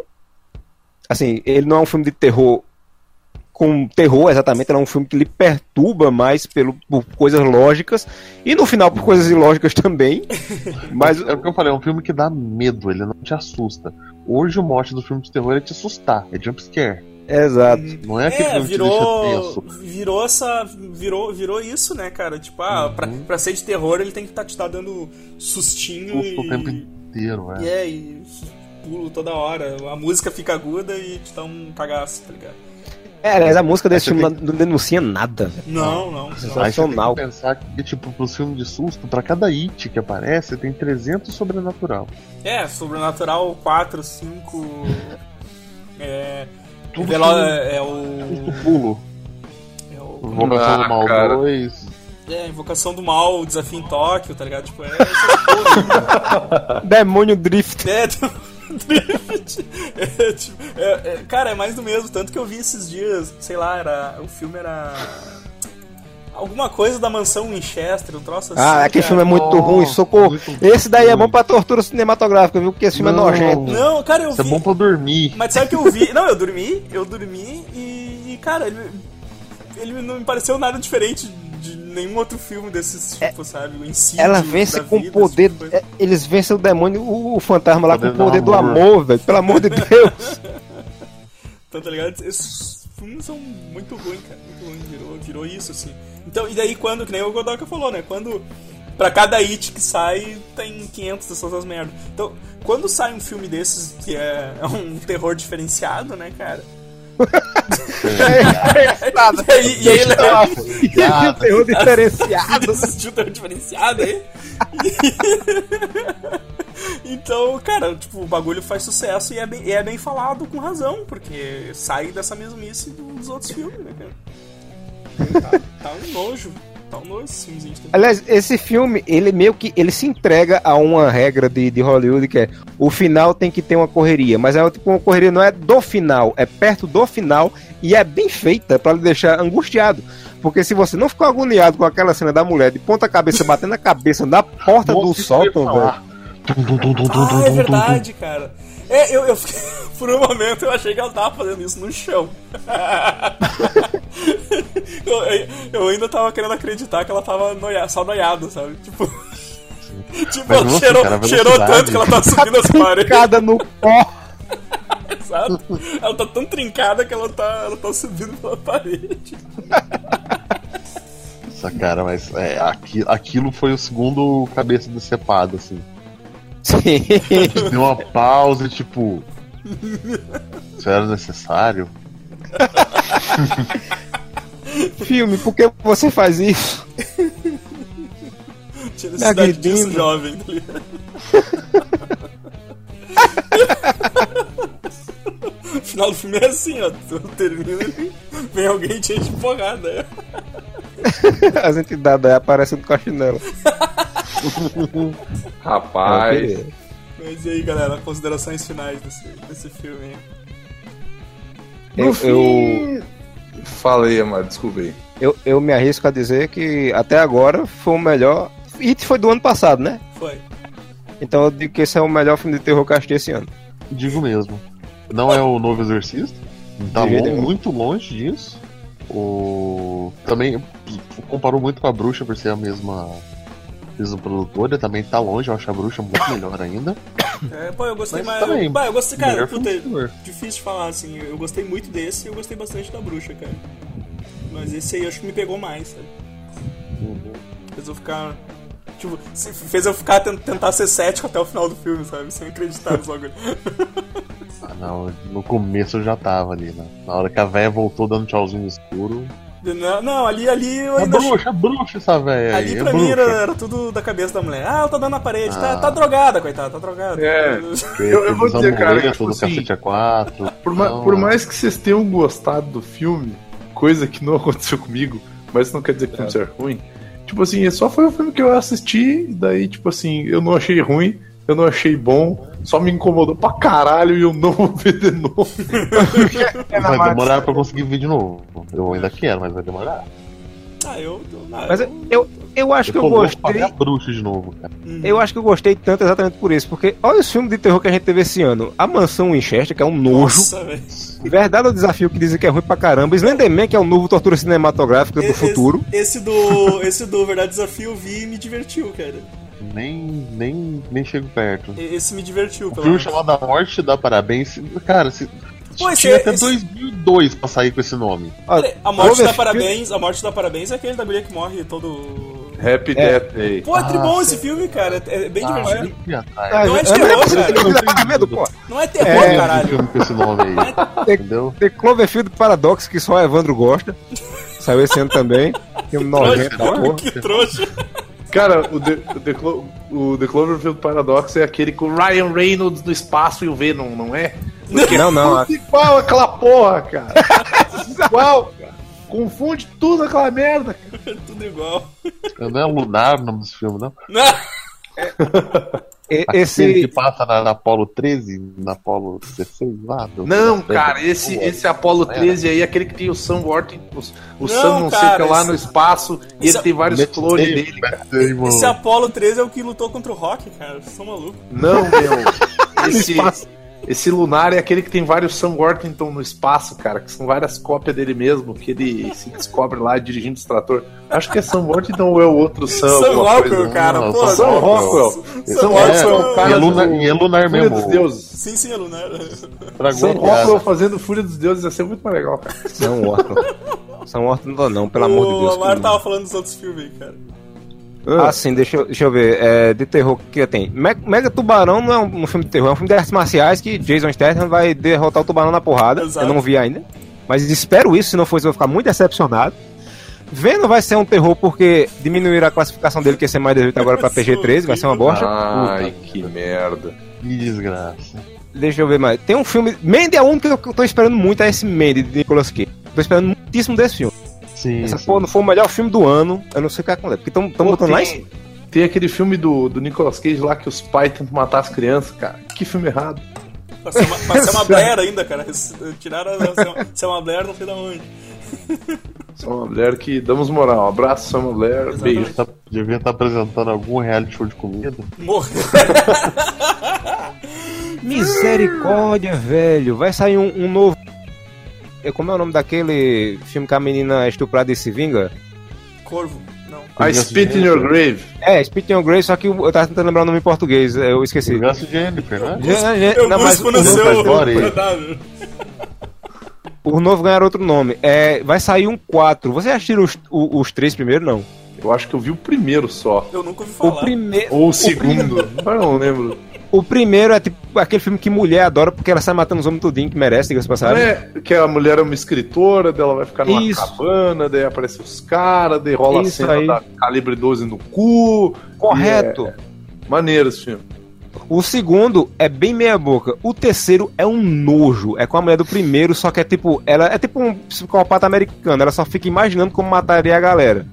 Assim, ele não é um filme de terror com terror exatamente, ele é um filme que lhe perturba mais pelo, por coisas lógicas e no final por coisas ilógicas também. (laughs) Mas É o que eu falei, é um filme que dá medo, ele não te assusta. Hoje o mote do filme de terror é te assustar, é jumpscare. Exato. Não é aquele É, filme que te virou. deixa tenso. Virou essa. Virou, virou isso, né, cara? Tipo, ah, pra, pra ser de terror ele tem que tá, te tá dando sustinho Susto o e. tempo inteiro, E é. é, e pulo toda hora. A música fica aguda e te dá um cagaço, tá ligado? É, aliás, a música desse filme não denuncia nada. Não, não. não. Aí você tem Sensacional. que pensar que, tipo, pro filme de susto, pra cada it que aparece, tem 300 sobrenatural. É, Sobrenatural 4, 5. (laughs) É. Tudo Velo- que- é Susto o. pulo. É o. Invocação Ah, do Mal cara. 2. É, Invocação do Mal, Desafio em Tóquio, tá ligado? Tipo, é coisas. (laughs) Demônio Drift. É, (laughs) Drift. É, tipo, é, é, cara, é mais do mesmo. Tanto que eu vi esses dias, sei lá, era. O filme era. Alguma coisa da mansão Winchester, um troço assim. Ah, aquele cara. filme é muito Nossa, ruim, socorro. muito Esse daí é ruim. bom pra tortura cinematográfica, viu? Porque esse filme Não. é nojento. Não, cara, eu Isso é vi. bom pra dormir. Mas sabe que eu vi? Não, eu dormi, eu dormi e, e, cara, ele, ele não me pareceu nada diferente de nenhum outro filme desses tipos, sabe? O Insídio Ela vence da com vida, poder. tipo é, Eles vencem o demônio, o, o fantasma lá Poder com o poder do amor. amor, velho. Pelo amor de Deus. (laughs) (laughs) Então, tá ligado? Esses filmes são muito ruins, cara. Muito ruins. Virou, virou isso, assim. Então, e daí quando, que nem o Godoka falou, né? Quando. Pra cada hit que sai, tem 500 dessas merdas. Então, quando sai um filme desses que é um terror diferenciado, né, cara? É. E aí, e aí ele E o terror diferenciado. assistiu terror diferenciado aí. então, cara, tipo, o bagulho faz sucesso e é bem, e é bem falado com razão, porque sai dessa mesmice dos outros filmes, né, cara? Tá, tá um nojo. Tá um nojo esses filmes. Aliás, esse filme, ele meio que ele se entrega a uma regra de, de Hollywood que é o final tem que ter uma correria, mas é tipo uma correria não é do final, é perto do final e é bem feita pra lhe deixar angustiado. Porque se você não ficou agoniado com aquela cena da mulher de ponta cabeça batendo a cabeça na porta do Nossa, sótão, velho. Ah, é verdade, cara. É, eu, eu fiquei, (laughs) por um momento eu achei que ela tava fazendo isso no chão. (laughs) eu, eu ainda tava querendo acreditar que ela tava noia, só noiada, sabe? Tipo. (laughs) tipo, Mas, nossa, cheirou, cara, a cheirou tanto que ela tá subindo as paredes. Cada no pó. Exato. Ela tá tão trincada que ela tá, ela tá subindo pela parede. Nossa, cara, mas é, aqui, aquilo foi o segundo cabeça decepada, assim. Sim. Deu uma pausa e tipo. Isso era necessário? Filme, por que você faz isso? Tinha necessidade disso, jovem. tá ligado? O final do filme é assim, ó. Tu termina e vem alguém e te enche porrada. (laughs) (laughs) é. As entidades aí aparecem com a chinela. Rapaz. Mas e aí, galera, considerações finais desse, desse filme aí. No Eu, eu, fim... Falei, Amado, aí. eu, eu me arrisco a dizer que até agora foi o melhor. It foi do ano passado, né? Foi. Então eu digo que esse é o melhor filme de terror que eu assisti esse ano. Digo mesmo. Não é o novo Exorcista. Tá De jeito lon- nenhum. muito longe disso. O... Também comparou muito com a bruxa por ser a mesma. Mesma produtora, também tá longe, eu acho a bruxa muito melhor ainda. (coughs) É, pô, eu gostei Mas mais. também, Bah, eu gostei, cara, puta, difícil de falar, assim. Eu gostei muito desse e eu gostei bastante da bruxa, cara. Mas esse aí acho que me pegou mais, sabe? Fez eu ficar. Tipo, se- fez eu ficar tent- tentar ser cético até o final do filme, sabe? Sem acreditar nos bagulho. Ah, não, no começo eu já tava ali, né? Na hora que a véia voltou dando tchauzinho no escuro. Não, não, ali, ali eu É ainda. bruxa, é bruxa essa véia. Ali aí, pra é mim era, era tudo da cabeça da mulher. Ah, ela tá dando na parede, tá, Ah. tá drogada, coitada, tá drogada. É. Eu- eu vou dizer, cara, que, tipo do assim, cacete a quatro. Por, ma- Não, por é. mais que vocês tenham gostado do filme, coisa que não (laughs) aconteceu comigo, mas isso não quer dizer que o filme seja ruim. Tipo assim, só foi um filme que eu assisti, daí, tipo assim, eu não achei ruim, eu não achei bom, só me incomodou pra caralho e eu não (laughs) vou ver de novo. Vai (laughs) demorar pra conseguir ver de novo. Eu ainda quero, mas vai demorar. Ah, eu. ah, Mas eu- eu, eu acho que eu pra ver gostei. a bruxa de novo, cara. Eu acho que eu gostei tanto exatamente por isso. Porque olha os filmes de terror que a gente teve esse ano. A Mansão Winchester, que é um nojo. Nossa. Verdade é o desafio que dizem que é ruim pra caramba. Slenderman, que é o novo tortura cinematográfica do Esse- futuro. Esse do. (laughs) Esse do Verdade Desafio eu vi e me divertiu, cara. Nem, nem, nem chego perto. Esse me divertiu, O pelo filme menos. chamado A Morte dá Parabéns. Cara, se, Pô, esse tinha é- até esse- 2002 pra sair com esse nome. Peraí, A morte dá parabéns, a morte dá parabéns é aquele da mulher que morre todo. Happy É. Death Day. Pô, é tribom esse filme, cara. É bem Ah, divertido. Ah, Não é de eu terror, cara. Não é terror, É, Esse caralho. filme com esse nome aí. Entendeu? The Cloverfield Paradox, que só o Evandro gosta. Saiu esse ano também. Filme nojento da porra. Que trouxa. Cara, o The, o The, Clo- o The Cloverfield Paradox é aquele com o Ryan Reynolds no espaço e o Venom, não é? Não, não. a- Tudo igual aquela porra, cara. (laughs) Tudo igual, cara. Confunde tudo aquela merda, cara. (laughs) Tudo igual. Não é Lunar o nome desse filme, não? Não. e- (laughs) Aquele Esse. que passa na, na Apolo 13, na Apolo 16 lá? do- Não, cara, esse, esse Apollo Não era. 13 aí é aquele que tem o Sam Worthing, o, o Não, Sam não sei o cara, que lá esse- no espaço, e esse- ele tem vários clones dele. Esse Apollo 13 é o que lutou contra o Rock, cara. Vocês são malucos. Não, meu. Esse. Esse lunar é aquele que tem vários Sam Worthington no espaço, cara, que são várias cópias dele mesmo, que ele se descobre lá dirigindo esse trator. Acho que é Sam Worthington ou é o outro Sam? Sam Rockwell, cara. Não, Pô, Sam Sam. Rockwell. Sam Sam Rockwell Rockwell é o E é cara Lunar, do e é Lunar Fúria mesmo. dos Deuses. Sim, sim, Lunar. Estragou Sam. Rockwell fazendo Fúria dos Deuses ia ser muito mais legal, cara. São Orton. São Orton não, não, pelo amor de Deus. O Amaro tava falando dos outros filmes aí, cara. Ah, sim, deixa, eu- deixa eu ver. É, de terror que tem. Me- Mega Tubarão não é um, filme de terror, é um filme de artes marciais que Jason Statham vai derrotar o tubarão na porrada. Exato. Eu não vi ainda. Mas espero isso, se não for isso, eu vou ficar muito decepcionado. Venom vai ser um terror porque diminuíram a classificação dele, que ia ser mais 18 agora pra PG-13, vai ser uma bosta. Ai, que merda. Que desgraça. Deixa eu ver mais. Tem um filme. Mandy é o único que eu tô esperando muito, é esse Mandy de Nicolas Cage. Tô esperando muitíssimo desse filme. Sim, Essa sim. porra não foi o melhor filme do ano, eu não sei o que acontece. Porque estão botando lá em tem, tem aquele filme do, do Nicolas Cage lá que os pais tentam matar as crianças, cara. Que filme errado. Ser uma, (laughs) Blair ainda, cara. Tiraram a ser uma, Blair, não sei da onde. (laughs) Uma mulher que damos moral. Um abraço, uma mulher. Beijo. Tá- devia estar apresentando algum reality show de comida. Morreu. (laughs) Misericórdia, velho. Vai sair um, um novo. É, Como é o nome daquele filme que a menina é estuprada e se vinga? Corvo. Não. I spit in your grave. É, Spit on Grace, só que eu tava tentando lembrar o nome em português, eu esqueci. Vingança de Jennifer, né? Já- Eu busco o no seu. (laughs) O novo ganhar outro nome. É, vai sair um 4. Você assistiu os, os, os três primeiro, não? Eu acho que eu vi o primeiro só. Eu nunca ouvi O falar. primeiro. Ou o segundo. (laughs) Mas não lembro. O primeiro é tipo aquele filme que mulher adora porque ela sai matando os homens tudinho que merece, diga-se passagem. É, que a mulher é uma escritora, daí ela vai ficar numa Isso. cabana, daí aparecem os caras, daí rola a Isso cena aí. da calibre 12 no cu. Correto. É Maneiro esse filme. O segundo é bem meia boca. O terceiro é um nojo. É com a mulher do primeiro, só que é tipo. Ela é tipo um psicopata americano. Ela só fica imaginando como mataria a galera.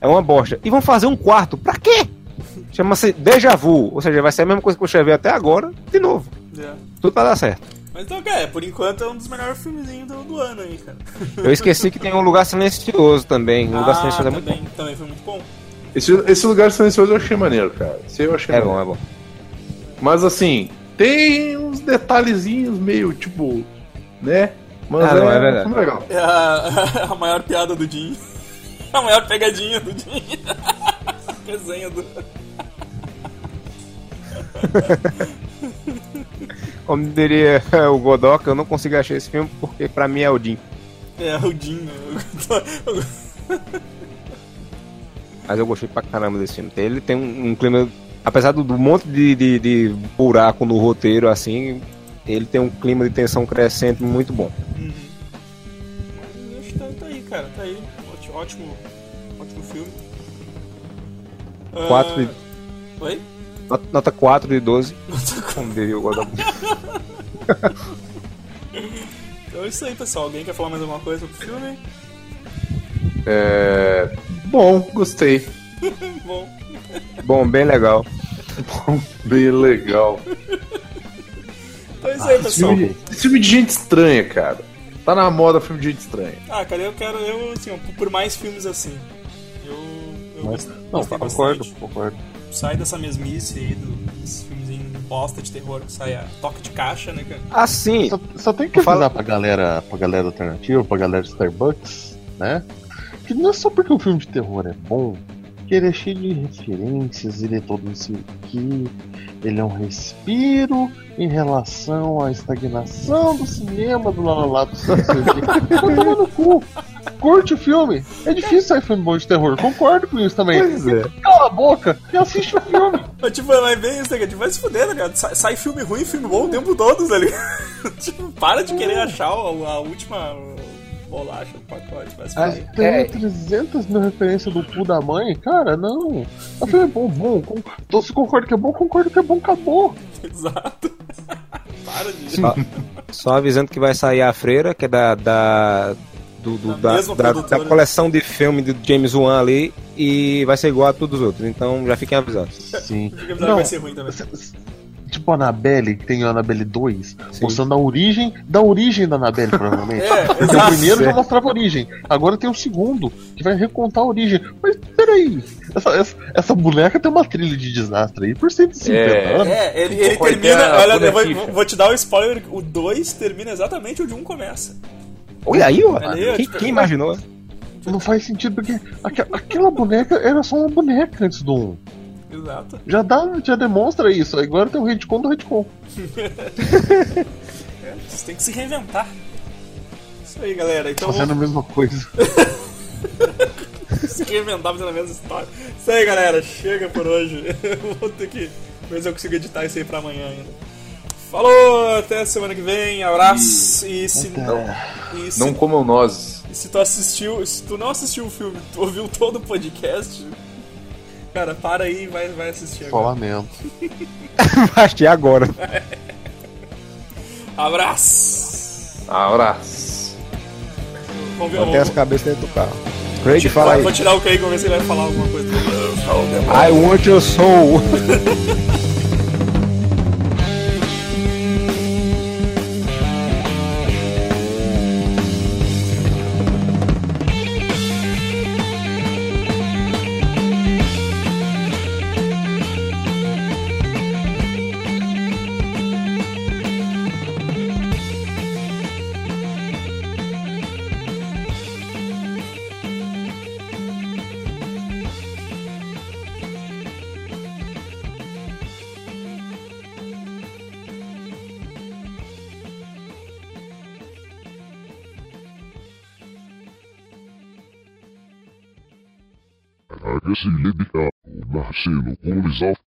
É uma bosta. E vão fazer um quarto. Pra quê? Chama-se Deja Vu. Ou seja, vai ser a mesma coisa que eu cheguei até agora, de novo. É. Tudo pra dar certo. Mas então, cara, por enquanto é um dos melhores filmezinhos do, do ano aí, cara. Eu esqueci que tem um lugar silencioso também. Um lugar ah, silencioso é muito também, também foi muito bom. Esse, esse lugar silencioso eu achei maneiro, cara. Esse eu achei É maneiro. bom, é bom. Mas assim, tem uns detalhezinhos meio tipo, né? Mas Ah, não, é verdade. filme legal. É a, (laughs) a maior piada do Jim. (laughs) A maior pegadinha do Jim. (laughs) Resenha do. Como diria (laughs) o Godoka, eu não consigo achar esse filme porque pra mim é o Jim. É, o Jim. Mas eu gostei pra caramba desse filme. Ele tem um, um clima. Apesar do, do monte de, de, de buraco no roteiro, assim, ele tem um clima de tensão crescente muito bom. Uhum. Tá, tá aí, cara. Tá aí. Ótimo, ótimo, filme. Quatro de- Oi? Nota, nota 4 de 12. Como diria o Godoka. (laughs) Então é isso aí, pessoal. Alguém quer falar mais alguma coisa sobre o filme? É. Bom, gostei. (laughs) Bom. Bom, bem legal. Bem legal. Então é isso aí, Esse pessoal. filme, esse filme de gente estranha, cara. Tá na moda filme de gente estranha. Ah, cara, eu quero, eu, assim, ó, por mais filmes assim. Eu, eu Mas, não, gostei concordo, bastante. concordo. Sai dessa mesmice aí do- dos filmezinhos bosta de terror que sai a toque de caixa, né, cara? Assim, Só, só tem que Fala- avisar pra galera, pra galera alternativa, pra galera Starbucks, né? Que não é só porque o filme de terror é bom, que ele é cheio de referências, ele é todo o que, ele é um respiro em relação à estagnação do cinema, do lalala, do. (laughs) Vai tomar no cu. Curte o filme. É difícil sair filme bom de terror, concordo com isso também. Pois é. Cala a boca e assiste o filme. (laughs) Mas, tipo, vai bem isso, né? Tipo, vai se fuder, né, cara? Sai, sai filme ruim e filme bom o tempo todo, tá ligado? (laughs) tipo, para de querer achar a, a última bolacha do pacote. Ah, fuder. tem É. 300 mil referências do cu da mãe? Cara, não. Filme é bom, bom. Com... Então, se concorda que é bom, concordo que é bom, acabou. (laughs) Exato. para de... só, só avisando que vai sair a freira, que é da. da do- do- Da da, da- coleção de filme do James Wan ali e vai ser igual a todos os outros, então já fiquem avisados. Sim. Que vai ser ruim também. Tipo a Annabelle, que tem a Annabelle 2, Sim. mostrando a origem da origem da Annabelle, provavelmente. (laughs) É, Porque o primeiro já É. mostrava a origem. Agora tem o segundo, que vai recontar a origem. Mas peraí, essa, essa, essa boneca tem uma trilha de desastre aí por 150 É. anos. É, ele, ele é termina. a Olha, vou, vou te dar o spoiler: o 2 termina exatamente onde o 1 começa. Olha aí, ó. Quem, tipo, quem imaginou? Não faz sentido, porque aque- aquela boneca era só uma boneca antes do 1. Exato. Já dá, já demonstra isso. Agora tem o retcon do retcon. (laughs) É, você tem que se reinventar. Isso aí, galera. Então Fazendo a vamos mesma coisa. (laughs) se reinventar fazendo a mesma história. Isso aí, galera. Chega por hoje. (laughs) Eu vou ter que ver se eu consigo editar isso aí pra amanhã ainda. Falou, até semana que vem. Abraço. E se, e se, Não comam nozes. e se tu assistiu, se tu não assistiu o filme, tu ouviu todo o podcast, cara, para aí e vai, vai assistir Só agora. lamento. (laughs) Achei agora. (laughs) Abraço! Abraço. Vamos ver, Mantém as cabeças dentro do carro. Craig, fala aí. Vou tirar o Craig, vamos ver se ele vai falar alguma coisa. I want your soul. (laughs) Marcelo Gonzalez